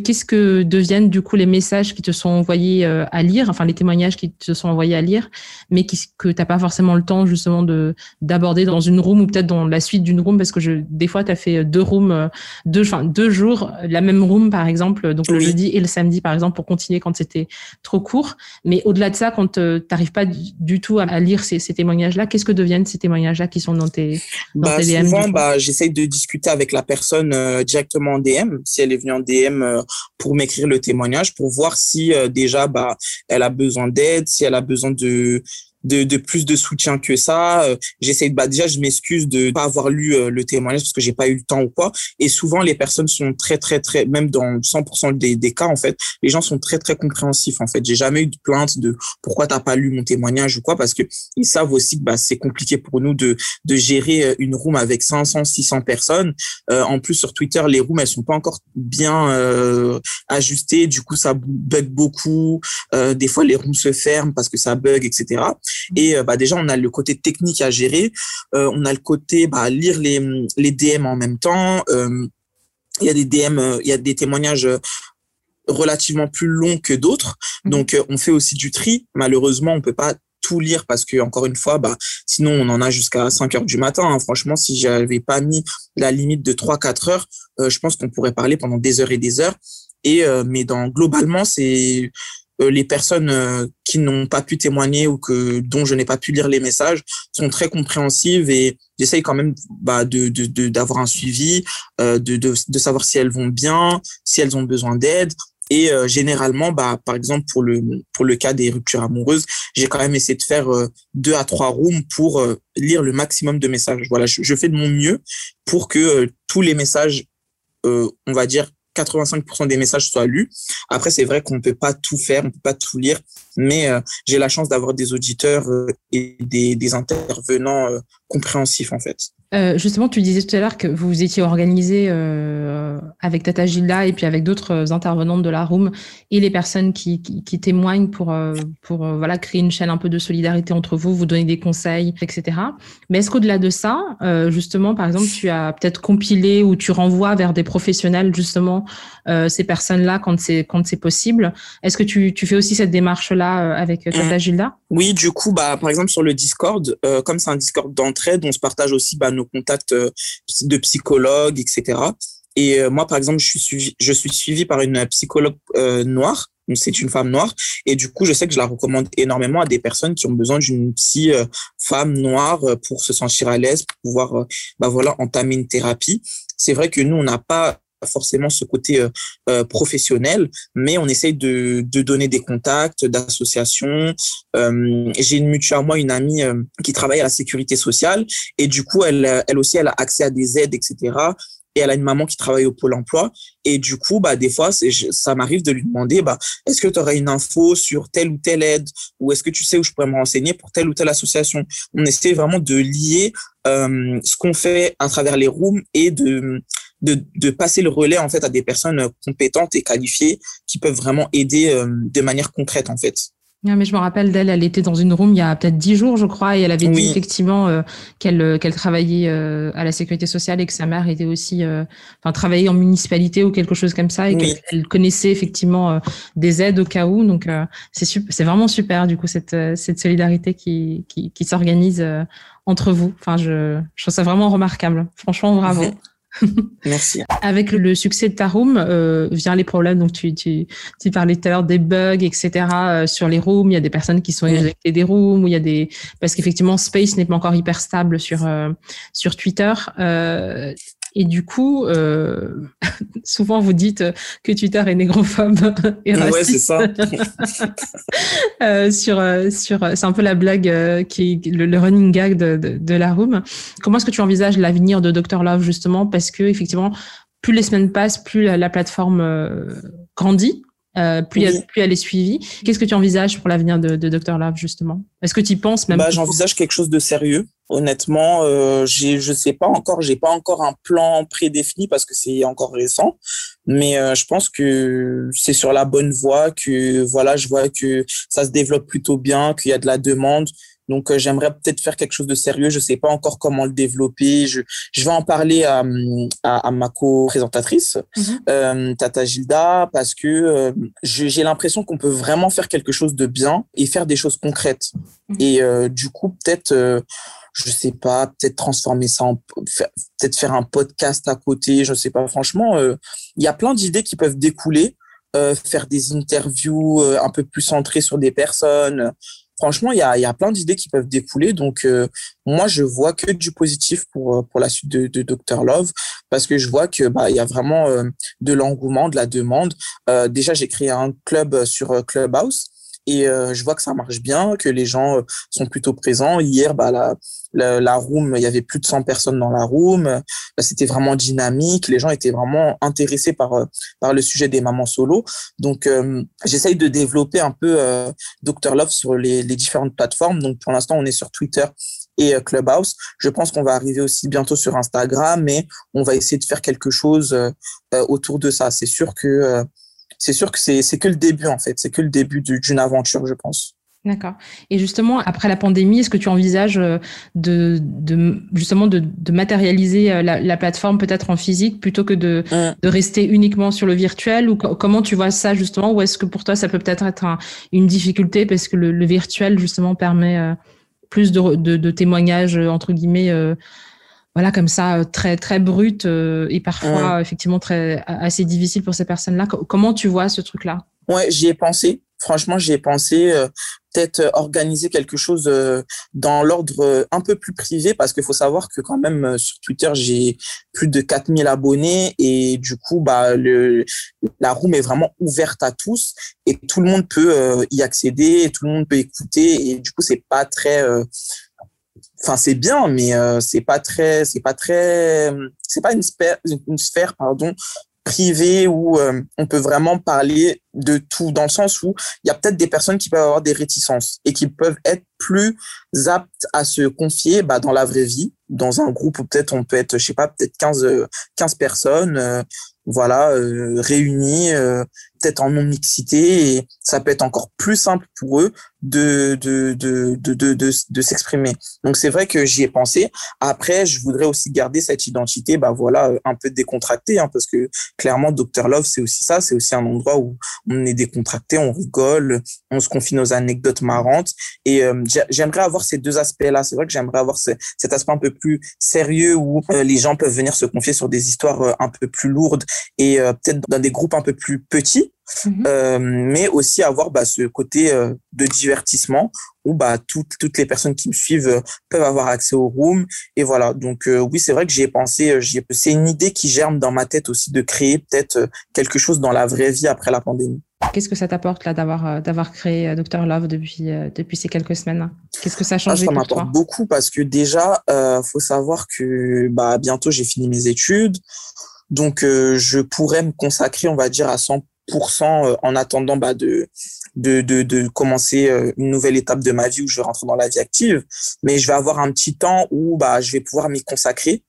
Qu'est-ce que deviennent du coup les messages qui te sont envoyés euh, à lire, enfin les témoignages qui te sont envoyés à lire, mais qui, que tu n'as pas forcément le temps justement de d'aborder dans une room ou peut-être dans la suite d'une room? Parce que je, des fois tu as fait deux rooms, euh, deux, enfin, deux jours, la même room par exemple, donc le jeudi et le samedi par exemple pour continuer quand c'était trop court. Mais au-delà de ça, quand euh, tu n'arrives pas du tout à, lire ces, ces témoignages-là, qu'est-ce que deviennent ces témoignages-là qui sont dans tes, dans bah, DM Souvent, bah, j'essaye de discuter avec la personne directement en DM si elle est venue en DM euh, pour m'écrire le témoignage pour voir si euh, déjà bah elle a besoin d'aide, si elle a besoin de de, de plus de soutien que ça. Euh, j'essaie de bah déjà je m'excuse de pas avoir lu euh, le témoignage parce que j'ai pas eu le temps ou quoi. Et souvent les personnes sont très très très même dans 100% des, des cas en fait, les gens sont très très compréhensifs en fait. J'ai jamais eu de plainte de pourquoi t'as pas lu mon témoignage ou quoi parce que ils savent aussi que bah c'est compliqué pour nous de de gérer euh, une room avec 500 600 personnes. Euh, en plus sur Twitter les rooms elles sont pas encore bien euh, ajustées, du coup ça bug beaucoup. des fois les rooms se ferment parce que ça bug etc. Et euh, bah, déjà, on a le côté technique à gérer. Euh, on a le côté bah, lire les, les DM en même temps. Euh, il y a des DM, il y a des témoignages relativement plus longs que d'autres. Mmh. Donc, on fait aussi du tri. Malheureusement, on peut pas tout lire parce que encore une fois bah sinon on en a jusqu'à 5 heures du matin hein. franchement si j'avais pas mis la limite de 3 4 heures je pense qu'on pourrait parler pendant des heures et des heures et mais dans globalement c'est les personnes euh, qui n'ont pas pu témoigner ou que dont je n'ai pas pu lire les messages sont très compréhensives et j'essaye quand même bah, de d'avoir un suivi, euh, de, de, de savoir si elles vont bien, si elles ont besoin d'aide. Et généralement, bah, par exemple pour le pour le cas des ruptures amoureuses, j'ai quand même essayé de faire deux à trois rooms pour lire le maximum de messages. Voilà, je, je, fais de mon mieux pour que tous les messages, on va dire 85% des messages soient lus. Après, c'est vrai qu'on ne peut pas tout faire, on ne peut pas tout lire, mais euh, j'ai la chance d'avoir des auditeurs euh, et des, intervenants euh, compréhensifs en fait. Euh, justement, tu disais tout à l'heure que vous étiez organisé euh, avec Tata Gilda et puis avec d'autres intervenantes de la room et les personnes qui, qui, qui témoignent pour, euh, pour euh, voilà, créer une chaîne un peu de solidarité entre vous, vous donner des conseils, etc. Mais est-ce qu'au-delà de ça, euh, justement, par exemple, tu as peut-être compilé ou tu renvoies vers des professionnels, justement, ces personnes-là quand c'est quand c'est possible Est-ce que tu, tu fais aussi cette démarche-là avec Tata mmh. Gilda? Oui, du coup, bah, par exemple, sur le Discord, comme c'est un Discord d'entraide, on se partage aussi bah, nos contacts euh, de psychologues, etc. Et euh, moi, par exemple, je suis suivi, je suis suivi par une psychologue euh, noire. C'est une femme noire. Et du coup, je sais que je la recommande énormément à des personnes qui ont besoin d'une psy femme noire pour se sentir à l'aise, pour pouvoir, bah voilà, entamer une thérapie. C'est vrai que nous, on n'a pas forcément ce côté euh, euh, professionnel, mais on essaye de, de donner des contacts d'associations. Euh, j'ai une mutuelle à moi, une amie qui travaille à la sécurité sociale, et du coup, elle, elle aussi, elle a accès à des aides, etc. et elle a une maman qui travaille au pôle emploi. Et du coup, bah, des fois, ça m'arrive de lui demander, bah, est-ce que tu aurais une info sur telle ou telle aide ou est-ce que tu sais où je pourrais me renseigner pour telle ou telle association? On essaie vraiment de lier ce qu'on fait à travers les rooms et de, de, de, passer le relais en fait à des personnes compétentes et qualifiées qui peuvent vraiment aider euh, de manière concrète en fait. Non, mais je me rappelle d'elle, elle était dans une room il y a peut-être dix jours, je crois, et elle avait dit effectivement euh, qu'elle euh, qu'elle travaillait euh, à la sécurité sociale et que sa mère était aussi, enfin, travaillait en municipalité ou quelque chose comme ça, et qu'elle connaissait effectivement des aides au cas où. Donc, c'est c'est vraiment super, du coup, cette cette solidarité qui qui, qui s'organise entre vous. Enfin, je je trouve ça vraiment remarquable. Franchement, bravo. Merci. Avec le succès de ta room, euh, vient les problèmes. Donc, tu, tu, tu parlais tout à l'heure des bugs, etc. Euh, sur les rooms. Il y a des personnes qui sont éjectées des rooms, ou il y a des parce qu'effectivement Space n'est pas encore hyper stable sur euh, sur Twitter. Euh, et du coup, euh, (laughs) souvent vous dites que Twitter est négrophobe (laughs) et raciste. Ouais, c'est ça. (laughs) euh, sur, euh, sur, c'est un peu la blague euh, qui est le, running gag de, de, de la room. Comment est-ce que tu envisages l'avenir de Dr Love justement? Parce que effectivement, plus les semaines passent, plus la, la plateforme euh, grandit. Euh, plus, elle, plus elle est suivie. Qu'est-ce que tu envisages pour l'avenir de, de Dr Love justement? Est-ce que tu y penses même bah, J'envisage quelque chose de sérieux. Honnêtement, euh, j'ai, je sais pas encore, j'ai pas encore un plan prédéfini parce que c'est encore récent, mais euh, je pense que c'est sur la bonne voie, que voilà, je vois que ça se développe plutôt bien, qu'il y a de la demande. Donc, euh, j'aimerais peut-être faire quelque chose de sérieux. Je sais pas encore comment le développer. Je, je vais en parler à, à, à ma co-présentatrice, mhm. euh, Tata Gilda, parce que euh, j'ai l'impression qu'on peut vraiment faire quelque chose de bien et faire des choses concrètes. Mhm. Et euh, du coup, peut-être, je sais pas, peut-être transformer ça en, peut-être faire un podcast à côté. Je sais pas. Franchement, il y a plein d'idées qui peuvent découler. faire des interviews un peu plus centrées sur des personnes, franchement, il y a, plein d'idées qui peuvent découler. Donc, euh, moi, je vois que du positif pour, euh, pour la suite de, de Dr. Love parce que je vois que bah, il y a vraiment euh, de l'engouement, de la demande. déjà, j'ai créé un club sur Clubhouse et je vois que ça marche bien, que les gens sont plutôt présents. Hier, bah, la, la, la, room, il y avait plus de 100 personnes dans la room. Bah, c'était vraiment dynamique. Les gens étaient vraiment intéressés par par le sujet des mamans solo. Donc, j'essaye de développer un peu euh, Dr Love sur les, les différentes plateformes. Donc, pour l'instant, on est sur Twitter et Clubhouse. Je pense qu'on va arriver aussi bientôt sur Instagram, mais on va essayer de faire quelque chose autour de ça. C'est sûr que c'est sûr que c'est c'est que le début en fait, c'est que le début d'une aventure, je pense. D'accord. Et justement, après la pandémie, est-ce que tu envisages euh, de, de justement de, de matérialiser euh, la, la plateforme peut-être en physique plutôt que de, mmh. de rester uniquement sur le virtuel ou comment tu vois ça justement? Ou est-ce que pour toi ça peut peut-être être un, une difficulté parce que le, le, virtuel justement permet euh, plus de, de, de témoignages entre guillemets voilà comme ça très très brut et parfois effectivement très assez difficile pour ces personnes-là. Comment tu vois ce truc-là? Ouais, j'y ai pensé. Franchement, j'y ai pensé. Euh, peut-être euh, organiser quelque chose euh, dans l'ordre un peu plus privé parce qu'il faut savoir que quand même sur Twitter, j'ai plus de 4000 abonnés et du coup, bah, le, la room est vraiment ouverte à tous et tout le monde peut y accéder, tout le monde peut écouter et du coup, c'est pas très enfin c'est bien mais c'est pas très c'est pas très c'est pas une sphère une sphère pardon privé où euh, on peut vraiment parler de tout dans le sens où il y a peut-être des personnes qui peuvent avoir des réticences et qui peuvent être plus aptes à se confier bah, dans la vraie vie dans un groupe où peut-être on peut être je sais pas peut-être 15 15 personnes euh, voilà euh, réunies peut-être en non mixité et ça peut être encore plus simple pour eux de de de de de, s'exprimer. Donc c'est vrai que j'y ai pensé. Après, je voudrais aussi garder cette identité, bah voilà, un peu décontractée, hein, parce que clairement, Dr Love, c'est aussi ça, c'est aussi un endroit où on est décontracté, on rigole, on se confie nos anecdotes marrantes. Et euh, j'aimerais avoir ces deux aspects-là. C'est vrai que j'aimerais avoir ce, cet aspect un peu plus sérieux où euh, les gens peuvent venir se confier sur des histoires euh, un peu plus lourdes et peut-être dans des groupes un peu plus petits Mhm. Euh, mais aussi avoir bah, ce côté euh, de divertissement où bah, toutes, toutes les personnes qui me suivent euh, peuvent avoir accès au room. Et voilà, donc oui, c'est vrai que j'y ai pensé, c'est une idée qui germe dans ma tête aussi de créer peut-être quelque chose dans la vraie vie après la pandémie. Qu'est-ce que ça t'apporte là d'avoir d'avoir créé Dr Love depuis depuis ces quelques semaines? Qu'est-ce que ça a changé ah, Ça m'apporte beaucoup parce que déjà, faut savoir que bah bientôt j'ai fini mes études, donc je pourrais me consacrer, on va dire, à 100% en attendant bah, de de, de, de commencer euh, une nouvelle étape de ma vie où je vais rentrer dans la vie active. Mais je vais avoir un petit temps où bah, je vais pouvoir m'y consacrer.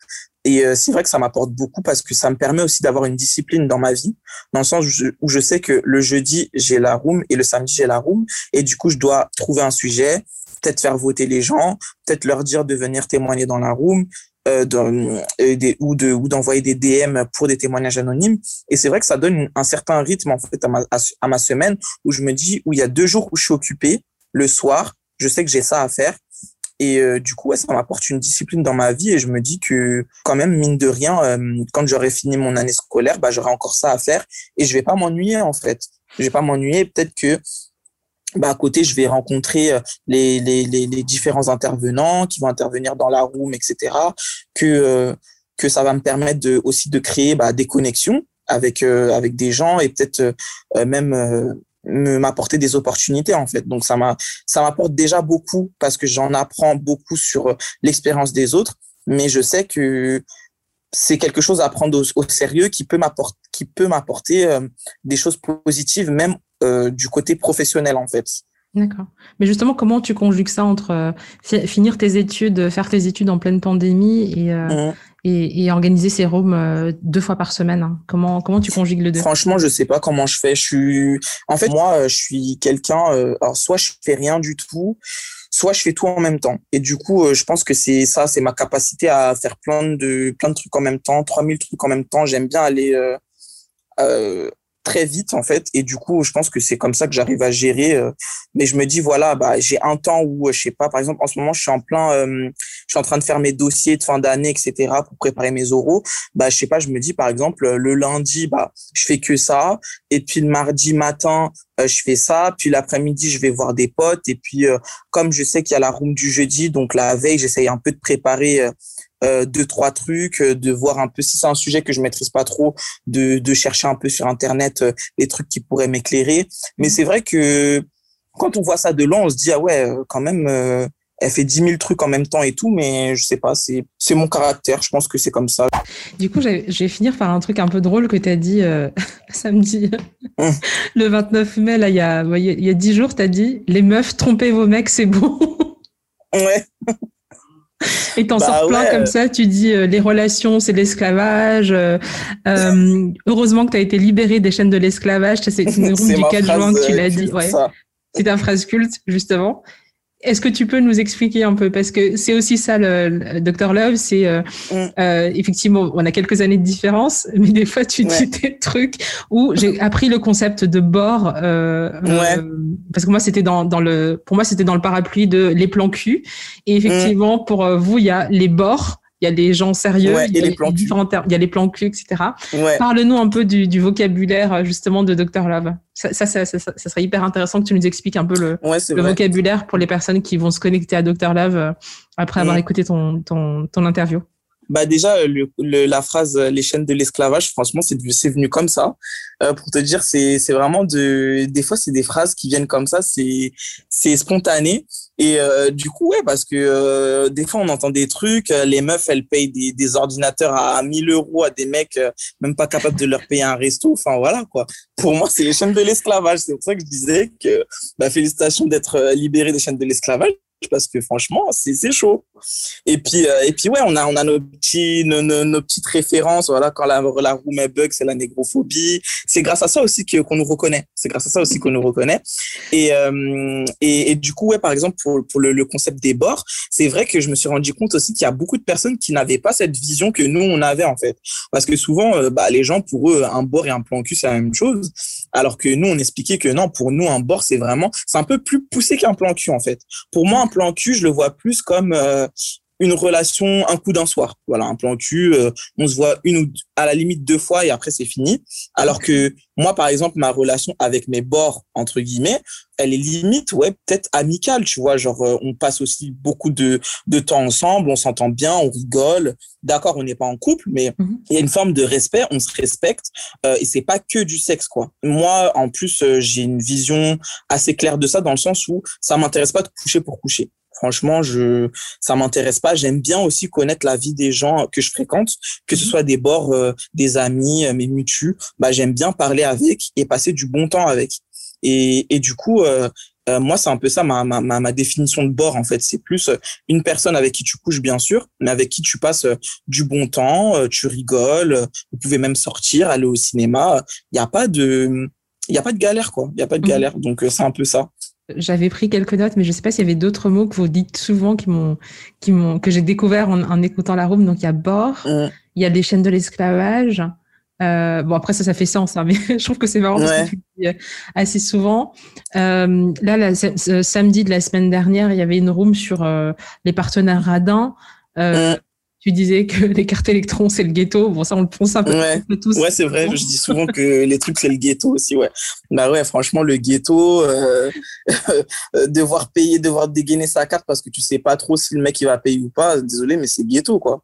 Et euh, c'est vrai que ça m'apporte beaucoup parce que ça me permet aussi d'avoir une discipline dans ma vie, dans le sens où je sais que le jeudi, j'ai la room et le samedi, j'ai la room. Et du coup, je dois trouver un sujet, peut-être faire voter les gens, peut-être leur dire de venir témoigner dans la room, euh, euh, des, ou de ou d'envoyer des DM pour des témoignages anonymes. Et c'est vrai que ça donne un certain rythme en fait à ma, à, ma semaine où je me dis où il y a deux jours où je suis occupé le soir, je sais que j'ai ça à faire. Et euh, du coup, ouais, ça m'apporte une discipline dans ma vie et je me dis que quand même, mine de rien, quand j'aurai fini mon année scolaire, bah, j'aurai encore ça à faire et je vais pas m'ennuyer en fait. Je vais pas m'ennuyer. Peut-être que bah, à côté, je vais rencontrer euh, les, les, les, les, différents intervenants qui vont intervenir dans la room, etc. Que, euh, que ça va me permettre de, aussi de créer bah, des connexions avec, euh, avec des gens et peut-être même m'apporter des opportunités en fait. Donc ça m'a ça m'apporte déjà beaucoup parce que j'en apprends beaucoup sur l'expérience des autres, mais je sais que c'est quelque chose à prendre au, sérieux qui peut m'apporter qui peut m'apporter des choses positives même euh, du côté professionnel en fait. D'accord. Mais justement, comment tu conjugues ça entre euh, finir tes études, faire tes études en pleine pandémie et, euh, mmh. et, organiser ces rooms deux fois par semaine hein? Comment comment tu conjugues le deux? Franchement, je sais pas comment je fais. Je suis, en fait, moi, je suis quelqu'un. alors, soit je fais rien du tout, soit je fais tout en même temps. Et du coup, je pense que c'est ça, c'est ma capacité à faire plein de plein de trucs en même temps, 3000 trucs en même temps. J'aime bien aller très vite en fait. Et du coup je pense que c'est comme ça que j'arrive à gérer euh, mais je me dis voilà bah j'ai un temps où je sais pas par exemple en ce moment je suis en plein euh, je suis en train de faire mes dossiers de fin d'année etc pour préparer mes oraux. Bah je sais pas je me dis par exemple le lundi bah je fais que ça. Et puis le mardi matin euh, je fais ça. Puis l'après-midi je vais voir des potes. Et puis comme je sais qu'il y a la room du jeudi donc la veille j'essaye un peu de préparer euh, deux trois trucs, euh, de voir un peu si c'est un sujet que je maîtrise pas trop, de, de chercher un peu sur internet euh, les trucs qui pourraient m'éclairer. Mais c'est vrai que quand on voit ça de loin, on se dit ah ouais, quand même, elle fait dix mille trucs en même temps et tout, mais je sais pas, c'est c'est mon caractère. Je pense que c'est comme ça. Du coup, je vais finir par un truc un peu drôle que tu as dit (laughs) samedi, hum. (laughs) le 29 mai là, il y a il y a dix jours, tu as dit les meufs trompez vos mecs, c'est bon. Ouais. (laughs) Et t'en bah sors plein comme ça, tu dis euh, les relations, c'est l'esclavage. Euh, euh, heureusement que tu as été libéré des chaînes de l'esclavage. C'est une (laughs) room du 4 juin que tu l'as dit. Ouais. C'est ta phrase culte, justement. Est-ce que tu peux nous expliquer un peu? Parce que c'est aussi ça le, Dr Love, c'est euh, mm. euh, effectivement on a quelques années de différence, (laughs) mais des fois tu dis des trucs où j'ai appris le concept de bord euh, euh parce que moi c'était dans, dans le pour moi c'était dans le parapluie de les plans cul et effectivement mm. pour vous il y a les bords il y a des gens sérieux, il, y a les plans différents il y a les plans cul, etc. Parle-nous un peu du, du, vocabulaire justement de Dr Love. Ça, ça, ça, ça, serait hyper intéressant que tu nous expliques un peu le, le vocabulaire pour les personnes qui vont se connecter à Dr Love euh, après avoir écouté ton, ton, ton interview. Bah déjà le, la phrase les chaînes de l'esclavage franchement c'est c'est venu comme ça euh, pour te dire c'est c'est vraiment de des fois c'est des phrases qui viennent comme ça c'est c'est spontané et euh, du coup ouais parce que euh, des fois on entend des trucs les meufs elles payent des, des ordinateurs à 1000 euros à des mecs même pas capables de leur payer un resto. Enfin voilà quoi. Pour moi c'est les chaînes de l'esclavage. C'est pour ça que je disais que bah félicitations d'être libéré des chaînes de l'esclavage parce que franchement, c'est chaud. Et puis, euh, et puis ouais, on a, on a nos, petits, nos, nos, petites références. Voilà, quand la, la room bug, c'est la négrophobie. C'est grâce à ça aussi qu'on nous reconnaît. C'est grâce à ça aussi qu'on nous reconnaît. Et, euh, et, et, du coup, ouais, par exemple, pour, pour le, le concept des bords, c'est vrai que je me suis rendu compte aussi qu'il y a beaucoup de personnes qui n'avaient pas cette vision que nous, on avait en fait. Parce que souvent, euh, bah, les gens, pour eux, un bord et un plan cul, c'est la même chose. Alors que nous, on expliquait que non, pour nous, un bord, c'est vraiment, c'est un peu plus poussé qu'un plan cul en fait. Pour moi, un plan cul, je le vois plus comme euh, une relation, un coup d'un soir. Voilà, un plan cul, euh, on se voit une ou à la limite deux fois et après c'est fini. Alors que moi, par exemple, ma relation avec mes bords, entre guillemets, elle est limite, ouais, peut-être amicale, tu vois. Genre, euh, on passe aussi beaucoup de, de temps ensemble, on s'entend bien, on rigole. D'accord, on n'est pas en couple, mais mhm. il y a une forme de respect, on se respecte euh, et c'est pas que du sexe, quoi. Moi, en plus, euh, j'ai une vision assez claire de ça dans le sens où ça m'intéresse pas de coucher pour coucher. Franchement, je ça m'intéresse pas. J'aime bien aussi connaître la vie des gens que je fréquente, que ce mhm. soit des bords, euh, des amis, euh, mes mutus. Bah, j'aime bien parler avec et passer du bon temps avec. Et, et du coup, euh, moi, c'est un peu ça ma, ma, ma, définition de bord en fait. C'est plus une personne avec qui tu couches bien sûr, mais avec qui tu passes du bon temps, tu rigoles, vous pouvez même sortir, aller au cinéma. Il n'y a pas de, il y a pas de galère quoi. Il y a pas de mhm. galère. Donc c'est un peu ça. J'avais pris quelques notes, mais je ne sais pas s'il y avait d'autres mots que vous dites souvent qui m'ont, qui m'ont, que j'ai découvert en, écoutant la room. Donc il y a bord, il y a des chaînes de l'esclavage. Euh, bon après ça, ça fait sens, hein, mais (laughs) je trouve que c'est marrant parce que tu assez souvent. Euh, là, la, samedi de la semaine dernière, il y avait une room sur euh, les partenaires radins. Euh, tu disais que (laughs) les cartes électrons, c'est le ghetto. Bon, ça, on le pense un peu, ouais. tous. Ouais, c'est vrai. Je dis souvent que les trucs, c'est le ghetto aussi, ouais. Bah ouais, franchement, le ghetto, (laughs) euh, devoir payer, devoir dégainer sa carte parce que tu sais pas trop si le mec, il va payer ou pas. Désolé, mais c'est ghetto, quoi.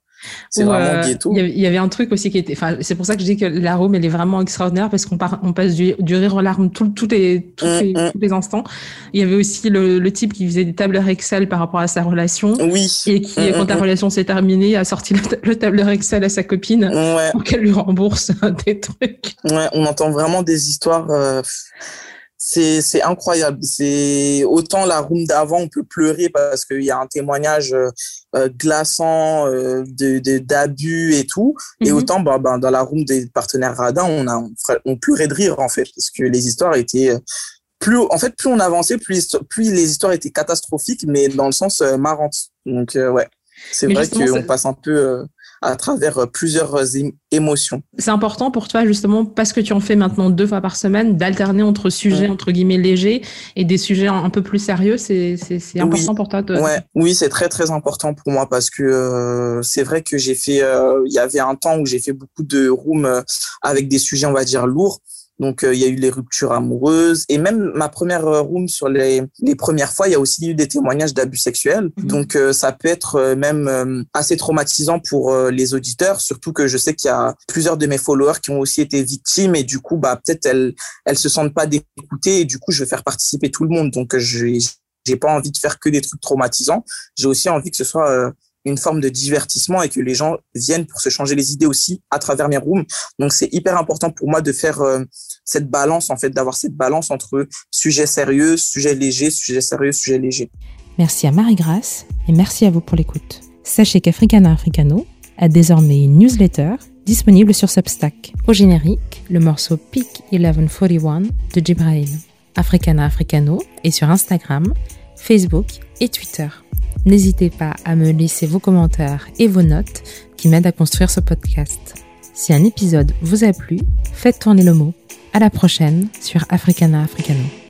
C'est vraiment euh, ghetto. Il y avait un truc aussi qui était. Enfin, c'est pour ça que je dis que l'arôme elle est vraiment extraordinaire parce qu'on on passe du, rire aux larmes tout, tout les, tous, mm, les, mm. tous les instants. Il y avait aussi le, le, type qui faisait des tableurs Excel par rapport à sa relation. Oui. Et qui, mm, quand ta relation s'est terminée, a sorti le, tableur Excel à sa copine pour qu'elle lui rembourse (laughs) des trucs. Ouais, on entend vraiment des histoires. Euh, c'est c'est incroyable. C'est autant la room d'avant, on peut pleurer parce qu'il y a un témoignage euh, euh, glaçant euh, de d'abus et tout, et mhm. autant bah, bah, dans la room des partenaires radins, on a on, pleurait de rire en fait parce que les histoires étaient plus en fait plus on avançait, plus plus les histoires étaient catastrophiques, mais dans le sens marrant. Donc ouais, c'est vrai qu'on passe un peu à travers euh, plusieurs euh, émotions. C'est important pour toi justement parce que tu en fais maintenant deux fois par semaine d'alterner entre sujets entre guillemets légers et des sujets un peu plus sérieux. C'est c'est important pour toi. De... Ouais, oui, c'est très très important pour moi parce que euh, c'est vrai que j'ai fait. Il y avait un temps où j'ai fait beaucoup de rooms avec des sujets on va dire lourds donc, euh, il y a eu les ruptures amoureuses et même ma première euh, room sur les, les premières fois, il y a aussi eu des témoignages d'abus sexuels. Mhm. Donc, euh, ça peut être même assez traumatisant pour les auditeurs, surtout que je sais qu'il y a plusieurs de mes followers qui ont aussi été victimes et du coup, bah peut-être elles elles se sentent pas d'écouter et du coup, je vais faire participer tout le monde. Donc, je j'ai pas envie de faire que des trucs traumatisants. J'ai aussi envie que ce soit une forme de divertissement et que les gens viennent pour se changer les idées aussi à travers mes rooms. Donc c'est hyper important pour moi de faire euh, cette balance en fait, d'avoir cette balance entre sujet sérieux, sujet léger, sujet sérieux, sujet léger. Merci à Marie-Grace et merci à vous pour l'écoute. Sachez qu'Africana Africano a désormais une newsletter disponible sur Substack. Au générique, le morceau Peak 1141 de Jibrail. Africana Africano est sur Instagram, Facebook et Twitter. N'hésitez pas à me laisser vos commentaires et vos notes qui m'aident à construire ce podcast. Si un épisode vous a plu, faites tourner le mot. À la prochaine sur Africana Africano.